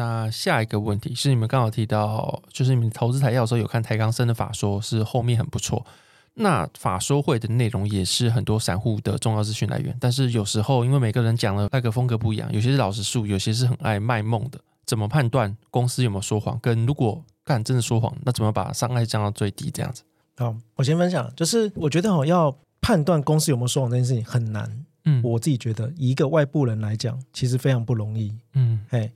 那下一个问题是，你们刚好提到，就是你们投资材料的时候有看台钢生的法说，是后面很不错。那法说会的内容也是很多散户的重要资讯来源，但是有时候因为每个人讲的那个风格不一样，有些是老实述，有些是很爱卖梦的。怎么判断公司有没有说谎？跟如果干真的说谎，那怎么把伤害降到最低？这样子。好，我先分享，就是我觉得哦，要判断公司有没有说谎这件事情很难。嗯，我自己觉得，以一个外部人来讲，其实非常不容易。嗯，嘿，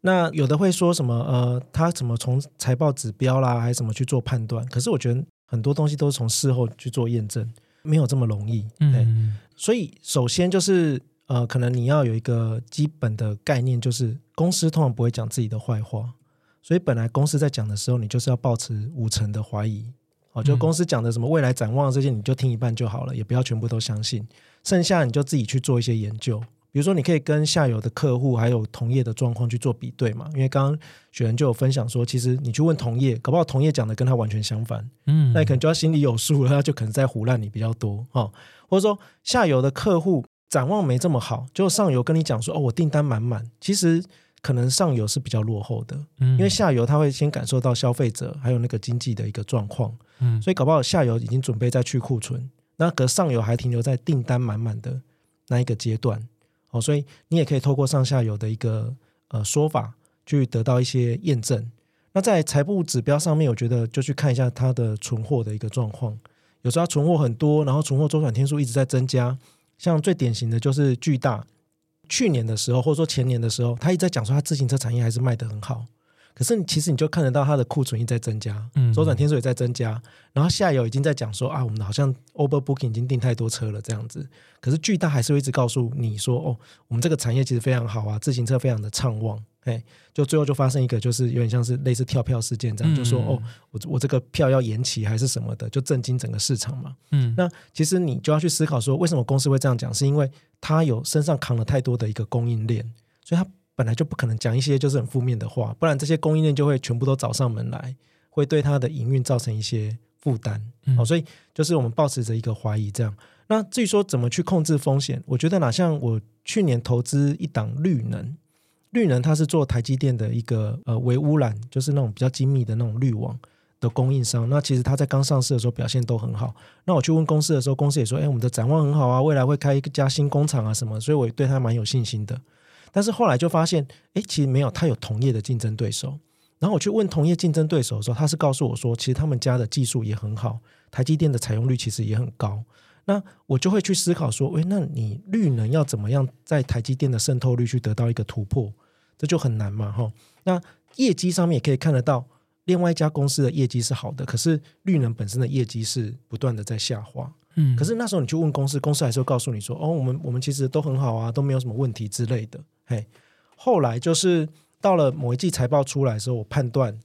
那有的会说什么？呃，他怎么从财报指标啦，还是怎么去做判断？可是我觉得。很多东西都是从事后去做验证，没有这么容易。嗯，所以首先就是呃，可能你要有一个基本的概念，就是公司通常不会讲自己的坏话，所以本来公司在讲的时候，你就是要保持五成的怀疑。哦，就公司讲的什么未来展望这些，你就听一半就好了，也不要全部都相信，剩下你就自己去做一些研究。比如说，你可以跟下游的客户还有同业的状况去做比对嘛？因为刚刚雪人就有分享说，其实你去问同业，搞不好同业讲的跟他完全相反，嗯，那你可能就要心里有数了，他就可能在胡乱你比较多哦。或者说，下游的客户展望没这么好，就上游跟你讲说，哦，我订单满满，其实可能上游是比较落后的，嗯，因为下游他会先感受到消费者还有那个经济的一个状况，嗯，所以搞不好下游已经准备再去库存，那可上游还停留在订单满满的那一个阶段。哦，所以你也可以透过上下游的一个呃说法，去得到一些验证。那在财务指标上面，我觉得就去看一下它的存货的一个状况。有时候它存货很多，然后存货周转天数一直在增加。像最典型的就是巨大，去年的时候或者说前年的时候，他一直在讲说他自行车产业还是卖的很好。可是，其实你就看得到它的库存一直在增加，周转天数也在增加，然后下游已经在讲说啊，我们好像 overbooking 已经订太多车了这样子。可是巨大还是会一直告诉你说，哦，我们这个产业其实非常好啊，自行车非常的畅旺。哎，就最后就发生一个，就是有点像是类似跳票事件这样，就说哦，我我这个票要延期还是什么的，就震惊整个市场嘛。嗯，那其实你就要去思考说，为什么公司会这样讲？是因为它有身上扛了太多的一个供应链，所以它。本来就不可能讲一些就是很负面的话，不然这些供应链就会全部都找上门来，会对它的营运造成一些负担。嗯、哦，所以就是我们保持着一个怀疑这样。那至于说怎么去控制风险，我觉得哪像我去年投资一档绿能，绿能它是做台积电的一个呃微污染，就是那种比较精密的那种滤网的供应商。那其实它在刚上市的时候表现都很好。那我去问公司的时候，公司也说，哎，我们的展望很好啊，未来会开一家新工厂啊什么，所以我对它蛮有信心的。但是后来就发现，哎，其实没有，他有同业的竞争对手。然后我去问同业竞争对手的时候，他是告诉我说，其实他们家的技术也很好，台积电的采用率其实也很高。那我就会去思考说，哎，那你绿能要怎么样在台积电的渗透率去得到一个突破？这就很难嘛，哈。那业绩上面也可以看得到，另外一家公司的业绩是好的，可是绿能本身的业绩是不断的在下滑。嗯，可是那时候你去问公司，公司还是会告诉你说，哦，我们我们其实都很好啊，都没有什么问题之类的。嘿，后来就是到了某一季财报出来的时候，我判断，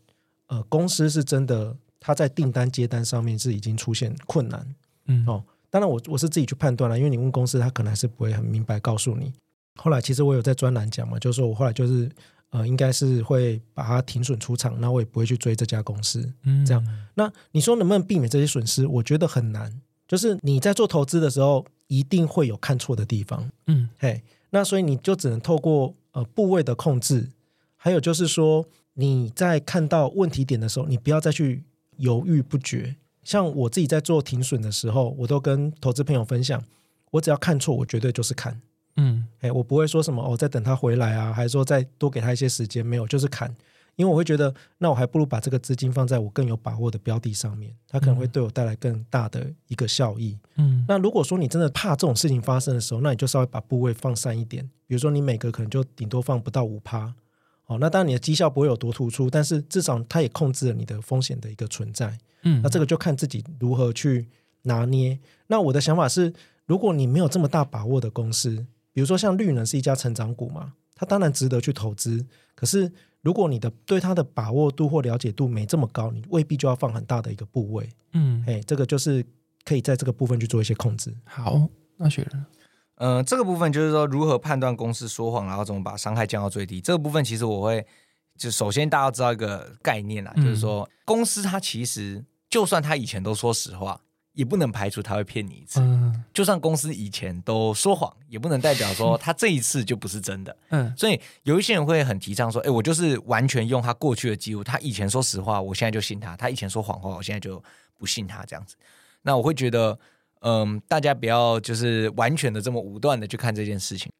呃，公司是真的，他在订单接单上面是已经出现困难，嗯哦，当然我我是自己去判断了，因为你问公司，他可能还是不会很明白告诉你。后来其实我有在专栏讲嘛，就是说我后来就是呃，应该是会把它停损出场，那我也不会去追这家公司，嗯，这样。那你说能不能避免这些损失？我觉得很难，就是你在做投资的时候，一定会有看错的地方，嗯，嘿。那所以你就只能透过呃部位的控制，还有就是说你在看到问题点的时候，你不要再去犹豫不决。像我自己在做停损的时候，我都跟投资朋友分享，我只要看错，我绝对就是砍。嗯，哎，我不会说什么哦，再等他回来啊，还是说再多给他一些时间，没有，就是砍。因为我会觉得，那我还不如把这个资金放在我更有把握的标的上面，它可能会对我带来更大的一个效益。嗯，那如果说你真的怕这种事情发生的时候，那你就稍微把部位放散一点，比如说你每个可能就顶多放不到五趴，哦，那当然你的绩效不会有多突出，但是至少它也控制了你的风险的一个存在。嗯，那这个就看自己如何去拿捏。那我的想法是，如果你没有这么大把握的公司，比如说像绿能是一家成长股嘛，它当然值得去投资，可是。如果你的对它的把握度或了解度没这么高，你未必就要放很大的一个部位。嗯，哎，这个就是可以在这个部分去做一些控制。好，那雪人，呃，这个部分就是说如何判断公司说谎，然后怎么把伤害降到最低。这个部分其实我会，就首先大家要知道一个概念啦，嗯、就是说公司它其实就算它以前都说实话，也不能排除他会骗你一次。嗯，就算公司以前都说谎，也不能代表说 他这一次就不是真的。嗯，所以有一些人会很提倡说，哎，我就是完全用他过去的记录，他以前说实话，我现在就信他；他以前说谎话，我现在就不信他。这样子，那我会觉得，嗯，大家不要就是完全的这么武断的去看这件事情。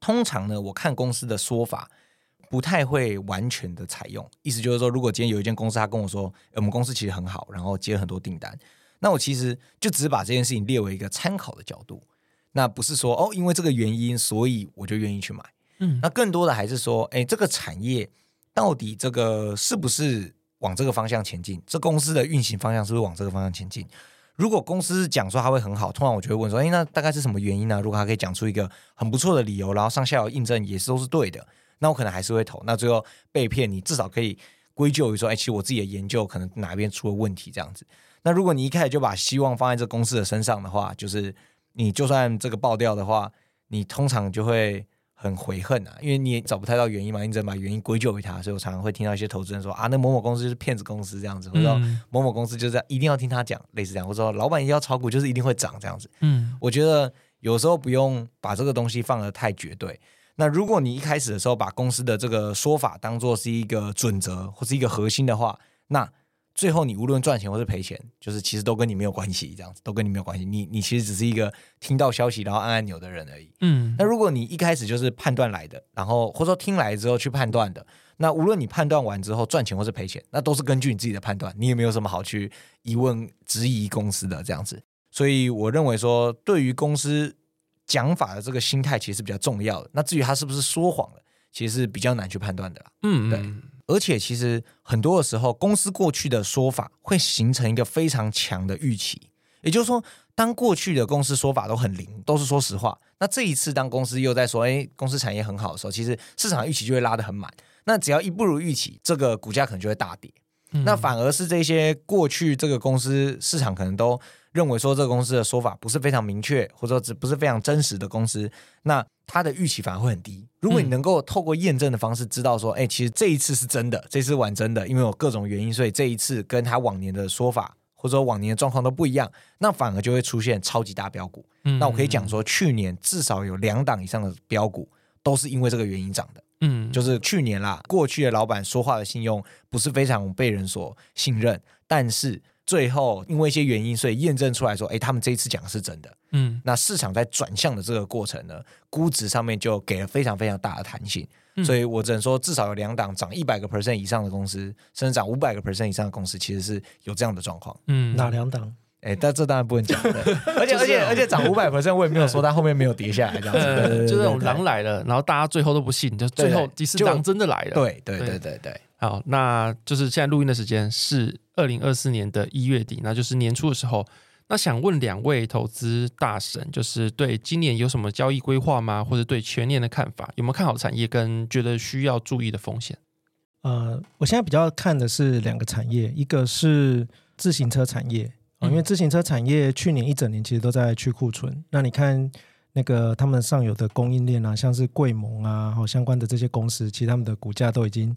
通常呢，我看公司的说法。不太会完全的采用，意思就是说，如果今天有一间公司，他跟我说，我们公司其实很好，然后接了很多订单，那我其实就只是把这件事情列为一个参考的角度，那不是说哦，因为这个原因，所以我就愿意去买。嗯，那更多的还是说，哎，这个产业到底这个是不是往这个方向前进？这公司的运行方向是不是往这个方向前进？如果公司讲说它会很好，通常我就会问说，哎，那大概是什么原因呢？如果他可以讲出一个很不错的理由，然后上下游印证也是都是对的。那我可能还是会投，那最后被骗，你至少可以归咎于说，哎，其实我自己的研究可能哪边出了问题这样子。那如果你一开始就把希望放在这公司的身上的话，就是你就算这个爆掉的话，你通常就会很悔恨啊，因为你也找不太到原因嘛，你只能把原因归咎于他。所以我常常会听到一些投资人说啊，那某某公司就是骗子公司这样子，或者说某某公司就是这样，一定要听他讲，类似这样，或者说老板一定要炒股就是一定会涨这样子。嗯，我觉得有时候不用把这个东西放得太绝对。那如果你一开始的时候把公司的这个说法当做是一个准则或是一个核心的话，那最后你无论赚钱或是赔钱，就是其实都跟你没有关系，这样子都跟你没有关系。你你其实只是一个听到消息然后按按钮的人而已。嗯。那如果你一开始就是判断来的，然后或者说听来之后去判断的，那无论你判断完之后赚钱或是赔钱，那都是根据你自己的判断，你也没有什么好去疑问质疑公司的这样子。所以我认为说，对于公司。讲法的这个心态其实是比较重要的。那至于他是不是说谎了，其实是比较难去判断的啦。嗯，对。而且其实很多的时候，公司过去的说法会形成一个非常强的预期。也就是说，当过去的公司说法都很灵，都是说实话，那这一次当公司又在说，哎，公司产业很好的时候，其实市场预期就会拉得很满。那只要一不如预期，这个股价可能就会大跌。嗯。那反而是这些过去这个公司市场可能都。认为说这个公司的说法不是非常明确，或者说只不是非常真实的公司，那它的预期反而会很低。如果你能够透过验证的方式知道说，哎，其实这一次是真的，这次玩真的，因为有各种原因，所以这一次跟他往年的说法或者说往年的状况都不一样，那反而就会出现超级大标股。嗯，那我可以讲说，去年至少有两档以上的标股都是因为这个原因涨的。嗯，就是去年啦，过去的老板说话的信用不是非常被人所信任，但是。最后，因为一些原因，所以验证出来说，哎，他们这一次讲的是真的。嗯，那市场在转向的这个过程呢，估值上面就给了非常非常大的弹性。嗯，所以我只能说，至少有两档涨一百个 percent 以上的公司，甚至涨五百个 percent 以上的公司，其实是有这样的状况。嗯，哪两档？哎，但这当然不能讲。而且而且而且涨五百 percent，我也没有说它后面没有跌下来这样子。就这种狼来了，然后大家最后都不信，就最后第四档真的来了。对对对对对。好，那就是现在录音的时间是二零二四年的一月底，那就是年初的时候。那想问两位投资大神，就是对今年有什么交易规划吗？或者对全年的看法？有没有看好产业跟觉得需要注意的风险？呃，我现在比较看的是两个产业，一个是自行车产业啊，因为自行车产业去年一整年其实都在去库存。那你看那个他们上游的供应链啊，像是贵盟啊，和相关的这些公司，其实他们的股价都已经。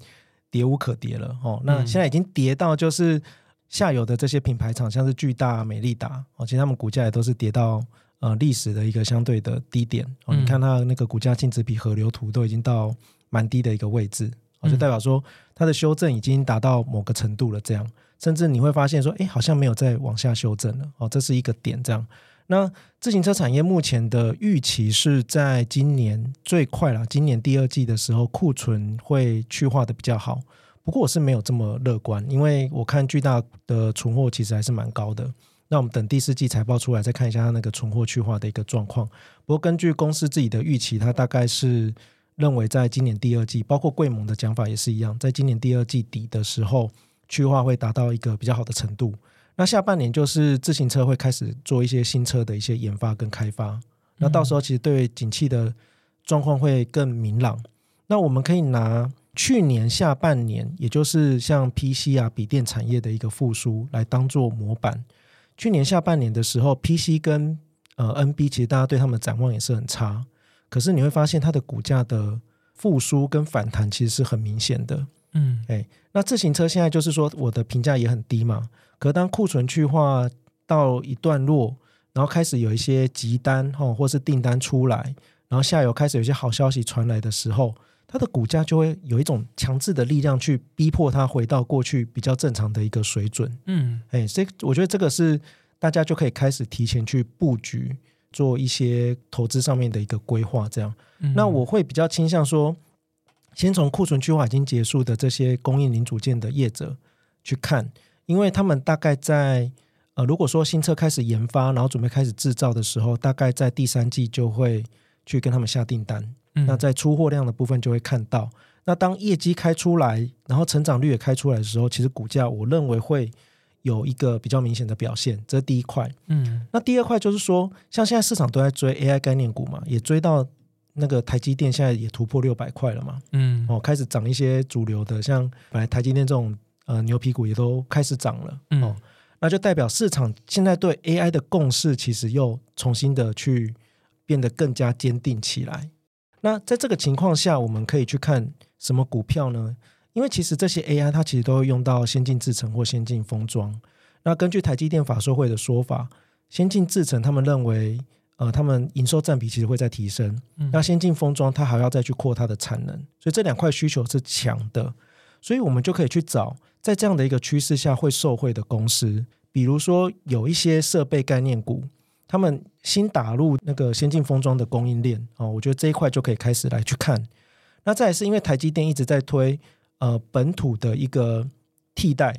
跌无可跌了哦，那现在已经跌到就是下游的这些品牌厂，像是巨大、美利达哦，其实他们股价也都是跌到呃历史的一个相对的低点哦。你看它那个股价净值比河流图都已经到蛮低的一个位置，就代表说它的修正已经达到某个程度了。这样，甚至你会发现说，哎，好像没有再往下修正了哦，这是一个点这样。那自行车产业目前的预期是在今年最快了，今年第二季的时候库存会去化的比较好。不过我是没有这么乐观，因为我看巨大的存货其实还是蛮高的。那我们等第四季财报出来再看一下它那个存货去化的一个状况。不过根据公司自己的预期，它大概是认为在今年第二季，包括贵盟的讲法也是一样，在今年第二季底的时候去化会达到一个比较好的程度。那下半年就是自行车会开始做一些新车的一些研发跟开发，那到时候其实对景气的状况会更明朗。那我们可以拿去年下半年，也就是像 PC 啊笔电产业的一个复苏来当做模板。去年下半年的时候，PC 跟呃 NB 其实大家对他们的展望也是很差，可是你会发现它的股价的复苏跟反弹其实是很明显的。嗯，哎，那自行车现在就是说我的评价也很低嘛。可当库存去化到一段落，然后开始有一些急单哈，或是订单出来，然后下游开始有一些好消息传来的时候，它的股价就会有一种强制的力量去逼迫它回到过去比较正常的一个水准。嗯，哎，所以我觉得这个是大家就可以开始提前去布局，做一些投资上面的一个规划。这样，嗯、那我会比较倾向说，先从库存去化已经结束的这些供应零组件的业者去看，因为他们大概在呃，如果说新车开始研发，然后准备开始制造的时候，大概在第三季就会去跟他们下订单。那在出货量的部分就会看到，那当业绩开出来，然后成长率也开出来的时候，其实股价我认为会有一个比较明显的表现，这是第一块。嗯，那第二块就是说，像现在市场都在追 AI 概念股嘛，也追到那个台积电现在也突破六百块了嘛。嗯，哦，开始涨一些主流的，像本来台积电这种呃牛皮股也都开始涨了。哦，那就代表市场现在对 AI 的共识其实又重新的去变得更加坚定起来。那在这个情况下，我们可以去看什么股票呢？因为其实这些 AI 它其实都会用到先进制程或先进封装。那根据台积电法说会的说法，先进制程他们认为，呃，他们营收占比其实会在提升。嗯、那先进封装它还要再去扩它的产能，所以这两块需求是强的。所以我们就可以去找在这样的一个趋势下会受惠的公司，比如说有一些设备概念股。他们新打入那个先进封装的供应链哦，我觉得这一块就可以开始来去看。那再来是因为台积电一直在推呃本土的一个替代，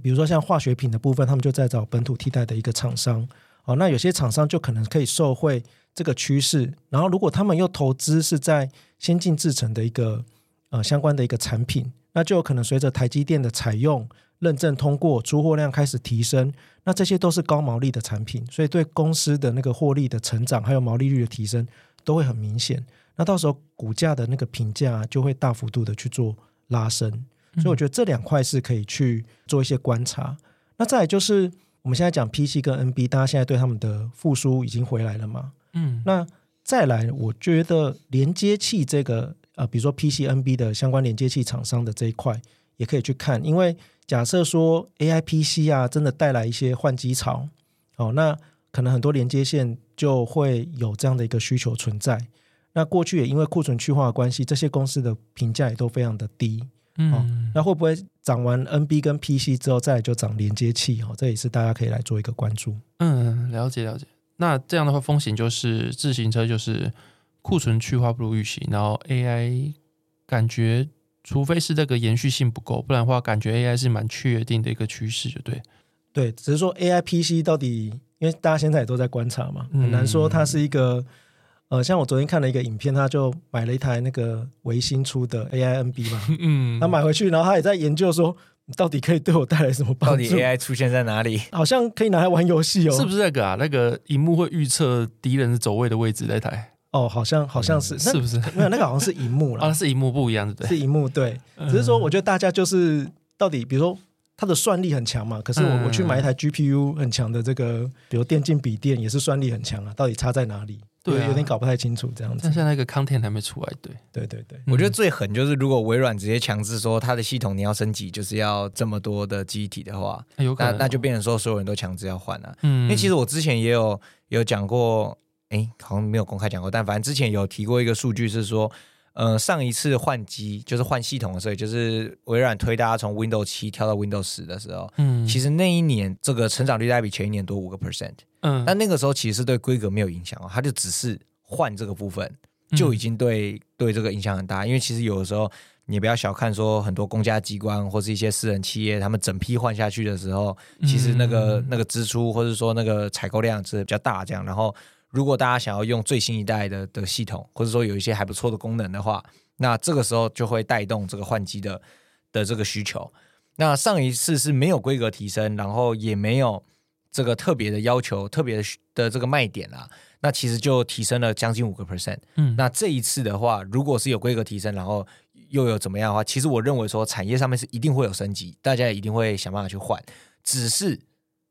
比如说像化学品的部分，他们就在找本土替代的一个厂商。哦，那有些厂商就可能可以受惠这个趋势。然后如果他们又投资是在先进制程的一个呃相关的一个产品，那就有可能随着台积电的采用。认证通过，出货量开始提升，那这些都是高毛利的产品，所以对公司的那个获利的成长，还有毛利率的提升，都会很明显。那到时候股价的那个评价就会大幅度的去做拉升，所以我觉得这两块是可以去做一些观察。那再来就是我们现在讲 PC 跟 NB，大家现在对他们的复苏已经回来了嘛？嗯，那再来，我觉得连接器这个呃，比如说 PC、NB 的相关连接器厂商的这一块，也可以去看，因为。假设说 AI PC 啊，真的带来一些换机潮，哦，那可能很多连接线就会有这样的一个需求存在。那过去也因为库存去化的关系，这些公司的评价也都非常的低。嗯、哦，那会不会涨完 NB 跟 PC 之后，再来就涨连接器？哦，这也是大家可以来做一个关注。嗯，了解了解。那这样的话，风险就是自行车就是库存去化不如预期，然后 AI 感觉。除非是这个延续性不够，不然的话，感觉 AI 是蛮确定的一个趋势，就对。对，只是说 AI PC 到底，因为大家现在也都在观察嘛，很难说它是一个。嗯、呃，像我昨天看了一个影片，他就买了一台那个维新出的 AI NB 嘛，嗯，他买回去，然后他也在研究说，到底可以对我带来什么帮助？到底 AI 出现在哪里？好像可以拿来玩游戏哦，是不是那个啊？那个荧幕会预测敌人的走位的位置那台？哦，好像好像是，嗯、是不是？没有，那个好像是荧幕了。啊，是荧幕不一样的，对，是荧幕，对。只是说，我觉得大家就是到底，比如说它的算力很强嘛，可是我、嗯、我去买一台 GPU 很强的这个，比如电竞笔电也是算力很强啊，到底差在哪里？对、啊，有点搞不太清楚这样子。但现在那个 content 还没出来，对，对对对。我觉得最狠就是，如果微软直接强制说它的系统你要升级，就是要这么多的记忆体的话，有可能、哦、那那就变成说所有人都强制要换了、啊。嗯，因为其实我之前也有有讲过。哎，好像没有公开讲过，但反正之前有提过一个数据是说，呃，上一次换机就是换系统的时候，就是微软推大家从 Windows 七跳到 Windows 十的时候，嗯，其实那一年这个成长率大概比前一年多五个 percent，嗯，但那个时候其实是对规格没有影响哦，它就只是换这个部分就已经对、嗯、对这个影响很大，因为其实有的时候你不要小看说很多公家机关或是一些私人企业，他们整批换下去的时候，其实那个、嗯、那个支出或者说那个采购量是比较大，这样，然后。如果大家想要用最新一代的的系统，或者说有一些还不错的功能的话，那这个时候就会带动这个换机的的这个需求。那上一次是没有规格提升，然后也没有这个特别的要求、特别的的这个卖点啊，那其实就提升了将近五个 percent。嗯，那这一次的话，如果是有规格提升，然后又有怎么样的话，其实我认为说产业上面是一定会有升级，大家也一定会想办法去换。只是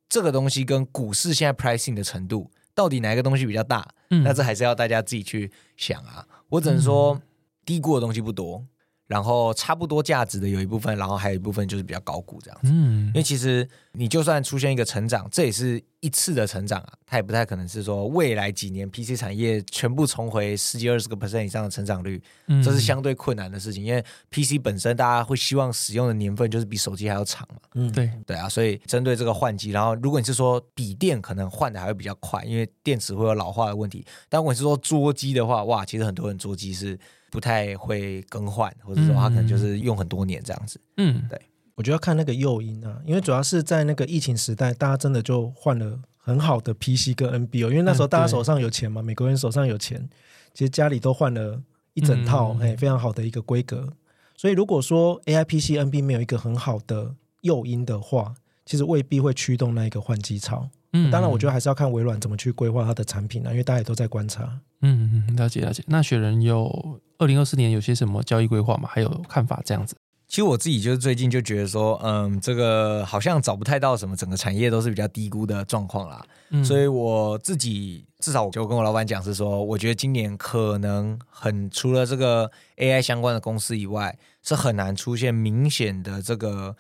这个东西跟股市现在 pricing 的程度。到底哪一个东西比较大？嗯，那这还是要大家自己去想啊。我只能说，低估的东西不多，然后差不多价值的有一部分，然后还有一部分就是比较高估这样子。嗯，因为其实你就算出现一个成长，这也是一次的成长啊，它也不太可能是说未来几年 PC 产业全部重回十几二十个 percent 以上的成长率，这是相对困难的事情。因为 PC 本身大家会希望使用的年份就是比手机还要长嘛。嗯，对对啊，所以针对这个换机，然后如果你是说笔电可能换的还会比较快，因为电池会有老化的问题。但如果你是说桌机的话，哇，其实很多人桌机是。不太会更换，或者说他可能就是用很多年这样子。嗯，对，我觉得要看那个诱因啊，因为主要是在那个疫情时代，大家真的就换了很好的 PC 跟 NB 哦，因为那时候大家手上有钱嘛，嗯、美国人手上有钱，其实家里都换了一整套，哎、嗯，非常好的一个规格。所以如果说 AI PC NB 没有一个很好的诱因的话，其实未必会驱动那一个换机潮。嗯，当然，我觉得还是要看微软怎么去规划它的产品啊，因为大家也都在观察。嗯嗯，了解了解。那雪人有二零二四年有些什么交易规划吗？还有看法这样子？其实我自己就是最近就觉得说，嗯，这个好像找不太到什么，整个产业都是比较低估的状况啦。嗯，所以我自己至少我就跟我老板讲是说，我觉得今年可能很除了这个 AI 相关的公司以外，是很难出现明显的这个。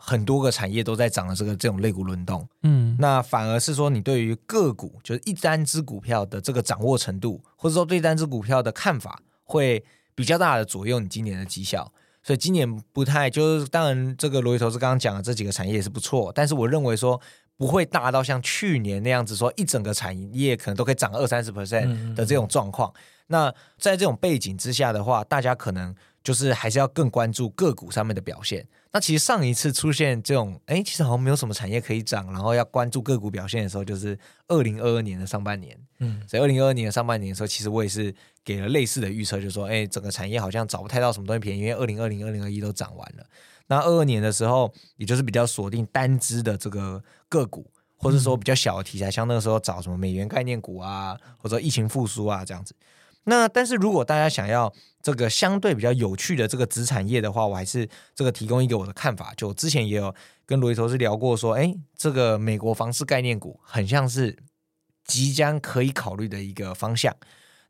很多个产业都在涨的这个这种类股轮动，嗯，那反而是说你对于个股，就是一单只股票的这个掌握程度，或者说对单只股票的看法，会比较大的左右你今年的绩效。所以今年不太就是，当然这个罗辑投资刚刚讲的这几个产业也是不错，但是我认为说不会大到像去年那样子，说一整个产业可能都可以涨二三十 percent 的这种状况。嗯嗯那在这种背景之下的话，大家可能就是还是要更关注个股上面的表现。那其实上一次出现这种，哎，其实好像没有什么产业可以涨，然后要关注个股表现的时候，就是二零二二年的上半年。嗯，所以二零二二年的上半年的时候，其实我也是给了类似的预测，就是说，哎，整个产业好像找不太到什么东西便宜，因为二零二零、二零二一都涨完了。那二二年的时候，也就是比较锁定单只的这个个股，或者说比较小的题材，像那个时候找什么美元概念股啊，或者疫情复苏啊这样子。那但是如果大家想要这个相对比较有趣的这个子产业的话，我还是这个提供一个我的看法。就之前也有跟罗伊投资聊过，说，哎，这个美国房市概念股很像是即将可以考虑的一个方向。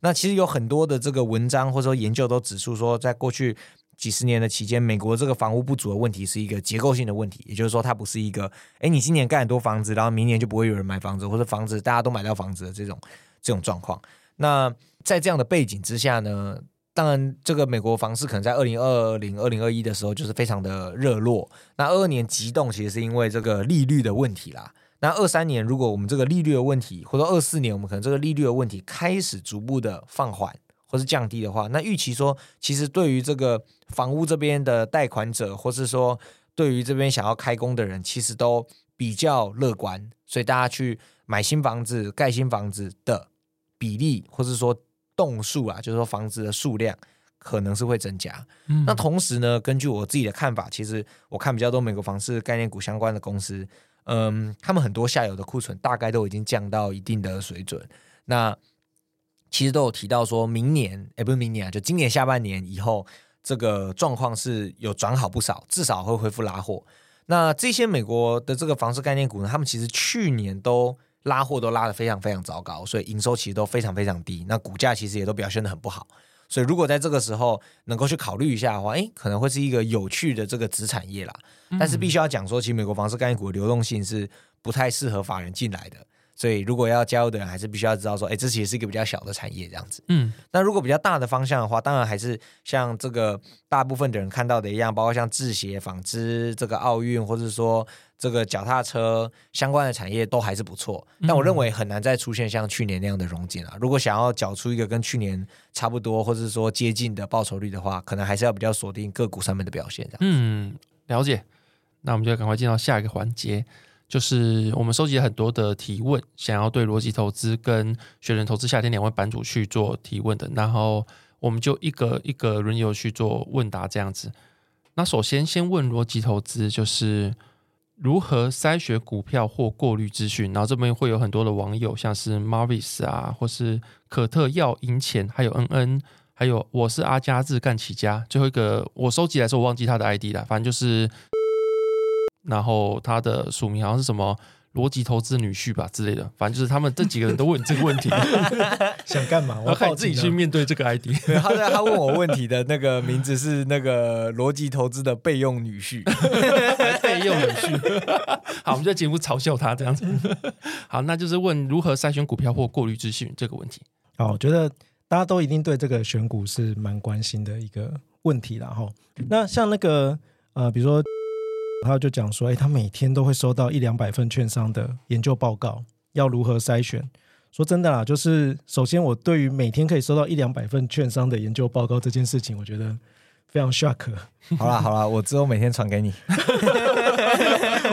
那其实有很多的这个文章或者说研究都指出说，在过去几十年的期间，美国这个房屋不足的问题是一个结构性的问题，也就是说，它不是一个，哎，你今年盖很多房子，然后明年就不会有人买房子，或者房子大家都买到房子的这种这种状况。那在这样的背景之下呢，当然这个美国房市可能在二零二零、二零二一的时候就是非常的热络。那二二年急冻其实是因为这个利率的问题啦。那二三年如果我们这个利率的问题，或者二四年我们可能这个利率的问题开始逐步的放缓或是降低的话，那预期说其实对于这个房屋这边的贷款者，或是说对于这边想要开工的人，其实都比较乐观，所以大家去买新房子、盖新房子的比例，或是说。栋数啊，就是说房子的数量可能是会增加。嗯，那同时呢，根据我自己的看法，其实我看比较多美国房市概念股相关的公司，嗯，他们很多下游的库存大概都已经降到一定的水准。那其实都有提到说，明年，哎，不是明年啊，就今年下半年以后，这个状况是有转好不少，至少会恢复拉货。那这些美国的这个房市概念股呢，他们其实去年都。拉货都拉得非常非常糟糕，所以营收其实都非常非常低，那股价其实也都表现得很不好。所以如果在这个时候能够去考虑一下的话，诶，可能会是一个有趣的这个子产业啦。但是必须要讲说，其实美国房市概念股的流动性是不太适合法人进来的。所以，如果要加入的人，还是必须要知道说，哎，这其实是一个比较小的产业，这样子。嗯，那如果比较大的方向的话，当然还是像这个大部分的人看到的一样，包括像制鞋、纺织、这个奥运，或者说这个脚踏车相关的产业，都还是不错。但我认为很难再出现像去年那样的融景了。如果想要缴出一个跟去年差不多，或者说接近的报酬率的话，可能还是要比较锁定个股上面的表现。嗯，了解。那我们就赶快进到下一个环节。就是我们收集了很多的提问，想要对逻辑投资跟雪人投资夏天两位版主去做提问的，然后我们就一个一个轮流去做问答这样子。那首先先问逻辑投资，就是如何筛选股票或过滤资讯。然后这边会有很多的网友，像是 Marvis 啊，或是可特要赢钱，还有 NN，还有我是阿加字干起家。最后一个我收集来说，我忘记他的 ID 了，反正就是。然后他的署名好像是什么逻辑投资女婿吧之类的，反正就是他们这几个人都问这个问题，想干嘛？我靠自己去面对这个 ID。他在他问我问题的那个名字是那个逻辑投资的备用女婿，备用女婿。好，我们就在节目嘲笑他这样子。好，那就是问如何筛选股票或过滤资讯这个问题。好，我觉得大家都一定对这个选股是蛮关心的一个问题了哈。那像那个呃，比如说。他就讲说，哎，他每天都会收到一两百份券商的研究报告，要如何筛选？说真的啦，就是首先我对于每天可以收到一两百份券商的研究报告这件事情，我觉得非常 shock。好啦好啦，我之后每天传给你，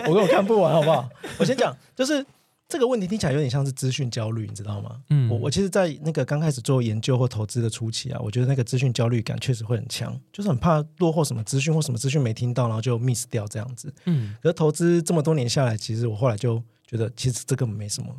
我跟我看不完好不好？我先讲，就是。这个问题听起来有点像是资讯焦虑，你知道吗？嗯，我我其实，在那个刚开始做研究或投资的初期啊，我觉得那个资讯焦虑感确实会很强，就是很怕落后什么资讯或什么资讯没听到，然后就 miss 掉这样子。嗯，可是投资这么多年下来，其实我后来就觉得，其实这个没什么，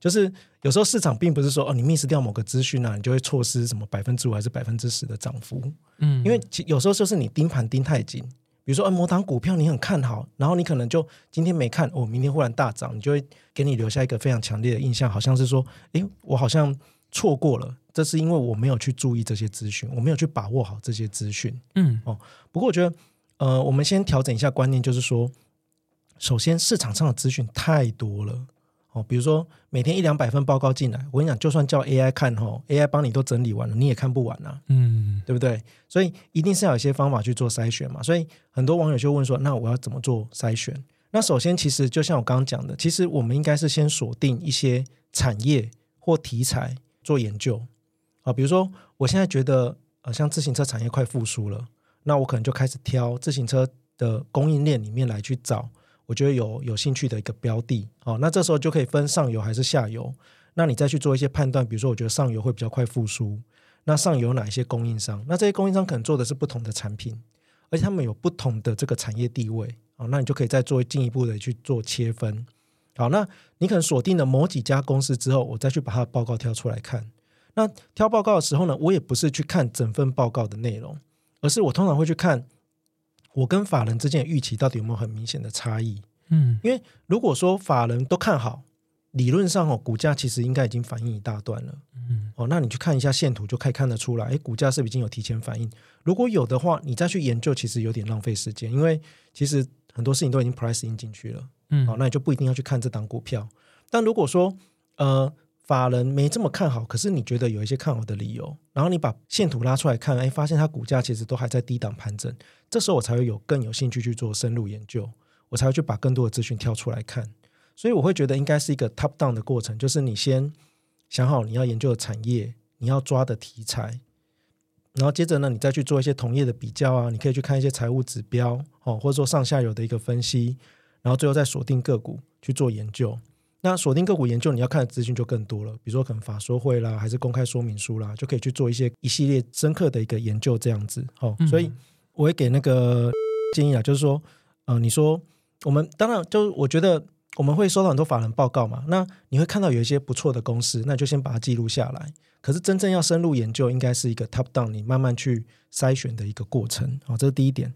就是有时候市场并不是说哦，你 miss 掉某个资讯啊，你就会错失什么百分之五还是百分之十的涨幅。嗯，因为其有时候就是你盯盘盯太紧。比如说，哎，某档股票你很看好，然后你可能就今天没看，哦，明天忽然大涨，你就会给你留下一个非常强烈的印象，好像是说，哎，我好像错过了，这是因为我没有去注意这些资讯，我没有去把握好这些资讯。嗯，哦，不过我觉得，呃，我们先调整一下观念，就是说，首先市场上的资讯太多了。哦，比如说每天一两百份报告进来，我跟你讲，就算叫 AI 看吼，AI 帮你都整理完了，你也看不完啊，嗯，对不对？所以一定是要有一些方法去做筛选嘛。所以很多网友就问说，那我要怎么做筛选？那首先，其实就像我刚刚讲的，其实我们应该是先锁定一些产业或题材做研究啊。比如说，我现在觉得呃，像自行车产业快复苏了，那我可能就开始挑自行车的供应链里面来去找。我觉得有有兴趣的一个标的，好，那这时候就可以分上游还是下游，那你再去做一些判断，比如说我觉得上游会比较快复苏，那上游哪一些供应商？那这些供应商可能做的是不同的产品，而且他们有不同的这个产业地位，好，那你就可以再做进一步的去做切分，好，那你可能锁定了某几家公司之后，我再去把它的报告挑出来看，那挑报告的时候呢，我也不是去看整份报告的内容，而是我通常会去看。我跟法人之间的预期到底有没有很明显的差异？嗯，因为如果说法人都看好，理论上哦，股价其实应该已经反应一大段了。嗯，哦，那你去看一下线图，就可以看得出来，诶，股价是不是已经有提前反应？如果有的话，你再去研究，其实有点浪费时间，因为其实很多事情都已经 price in 进去了。嗯，哦，那你就不一定要去看这档股票。但如果说，呃。法人没这么看好，可是你觉得有一些看好的理由，然后你把线图拉出来看，哎，发现它股价其实都还在低档盘整，这时候我才会有更有兴趣去做深入研究，我才会去把更多的资讯挑出来看。所以我会觉得应该是一个 top down 的过程，就是你先想好你要研究的产业，你要抓的题材，然后接着呢，你再去做一些同业的比较啊，你可以去看一些财务指标哦，或者说上下游的一个分析，然后最后再锁定个股去做研究。那锁定个股研究，你要看的资讯就更多了，比如说可能法说会啦，还是公开说明书啦，就可以去做一些一系列深刻的一个研究这样子。哦，所以我会给那个 建议啊，就是说，呃，你说我们当然就我觉得我们会收到很多法人报告嘛，那你会看到有一些不错的公司，那就先把它记录下来。可是真正要深入研究，应该是一个 top down，你慢慢去筛选的一个过程。好、这是第一点。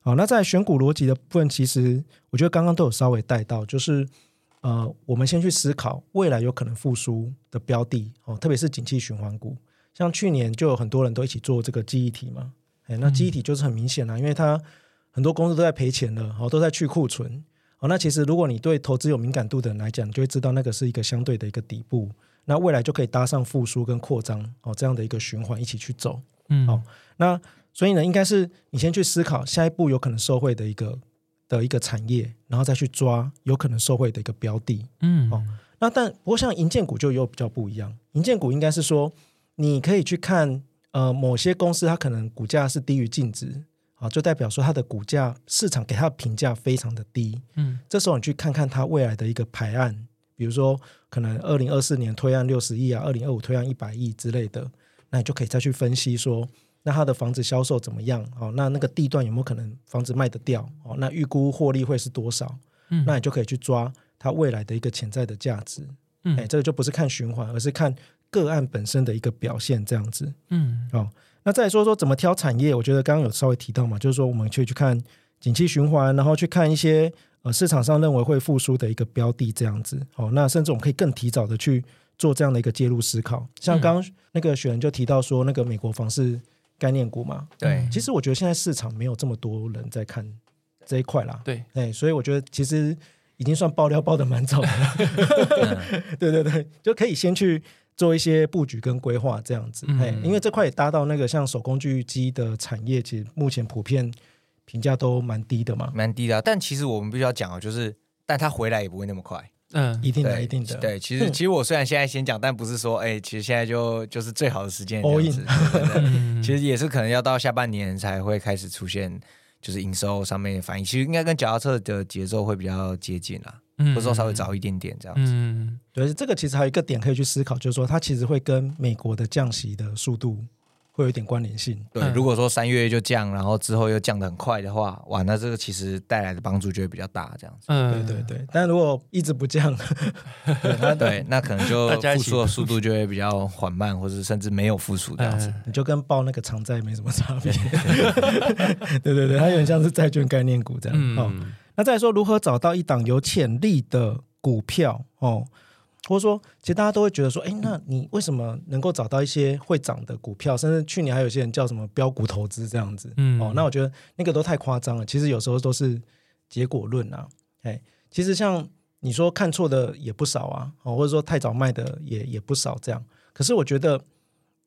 好，那在选股逻辑的部分，其实我觉得刚刚都有稍微带到，就是。呃，我们先去思考未来有可能复苏的标的哦，特别是景气循环股，像去年就有很多人都一起做这个记忆体嘛，哎，那记忆体就是很明显啦，因为它很多公司都在赔钱了，哦，都在去库存，哦，那其实如果你对投资有敏感度的人来讲，你就会知道那个是一个相对的一个底部，那未来就可以搭上复苏跟扩张哦这样的一个循环一起去走，嗯，好，那所以呢，应该是你先去思考下一步有可能受惠的一个。的一个产业，然后再去抓有可能受惠的一个标的，嗯，哦，那但不过像银建股就又比较不一样，银建股应该是说你可以去看，呃，某些公司它可能股价是低于净值，啊，就代表说它的股价市场给它的评价非常的低，嗯，这时候你去看看它未来的一个排案，比如说可能二零二四年推案六十亿啊，二零二五推案一百亿之类的，那你就可以再去分析说。那它的房子销售怎么样？哦，那那个地段有没有可能房子卖得掉？哦，那预估获利会是多少？嗯，那你就可以去抓它未来的一个潜在的价值。嗯，哎，这个就不是看循环，而是看个案本身的一个表现，这样子。嗯，哦，那再说说怎么挑产业，我觉得刚刚有稍微提到嘛，就是说我们可以去看景气循环，然后去看一些呃市场上认为会复苏的一个标的这样子。哦，那甚至我们可以更提早的去做这样的一个介入思考。像刚刚那个雪人就提到说，那个美国房市概念股嘛，对，其实我觉得现在市场没有这么多人在看这一块啦。对，哎，所以我觉得其实已经算爆料爆的蛮早的了。对对对，就可以先去。做一些布局跟规划这样子，哎、嗯，因为这块也搭到那个像手工具机的产业，其实目前普遍评价都蛮低的嘛，蛮低的。但其实我们必须要讲哦，就是，但它回来也不会那么快，嗯，一定的，一定的。对，其实其实我虽然现在先讲，但不是说，哎，其实现在就就是最好的时间这样子，其实也是可能要到下半年才会开始出现，就是营收上面的反应。其实应该跟脚踏车的节奏会比较接近啦。或者说稍微早一点点这样子，嗯，对，这个其实还有一个点可以去思考，就是说它其实会跟美国的降息的速度会有一点关联性。对，如果说三月就降，然后之后又降得很快的话，哇，那这个其实带来的帮助就会比较大，这样子。嗯，对对对。但如果一直不降，对，那可能就复苏的速度就会比较缓慢，或者甚至没有复苏这样子。你就跟报那个长债没什么差别。对对对，它有点像是债券概念股这样。嗯。那再来说，如何找到一档有潜力的股票哦？或者说，其实大家都会觉得说，哎，那你为什么能够找到一些会涨的股票？甚至去年还有些人叫什么标股投资这样子，嗯，哦，那我觉得那个都太夸张了。其实有时候都是结果论啊，哎，其实像你说看错的也不少啊，哦，或者说太早卖的也也不少这样。可是我觉得，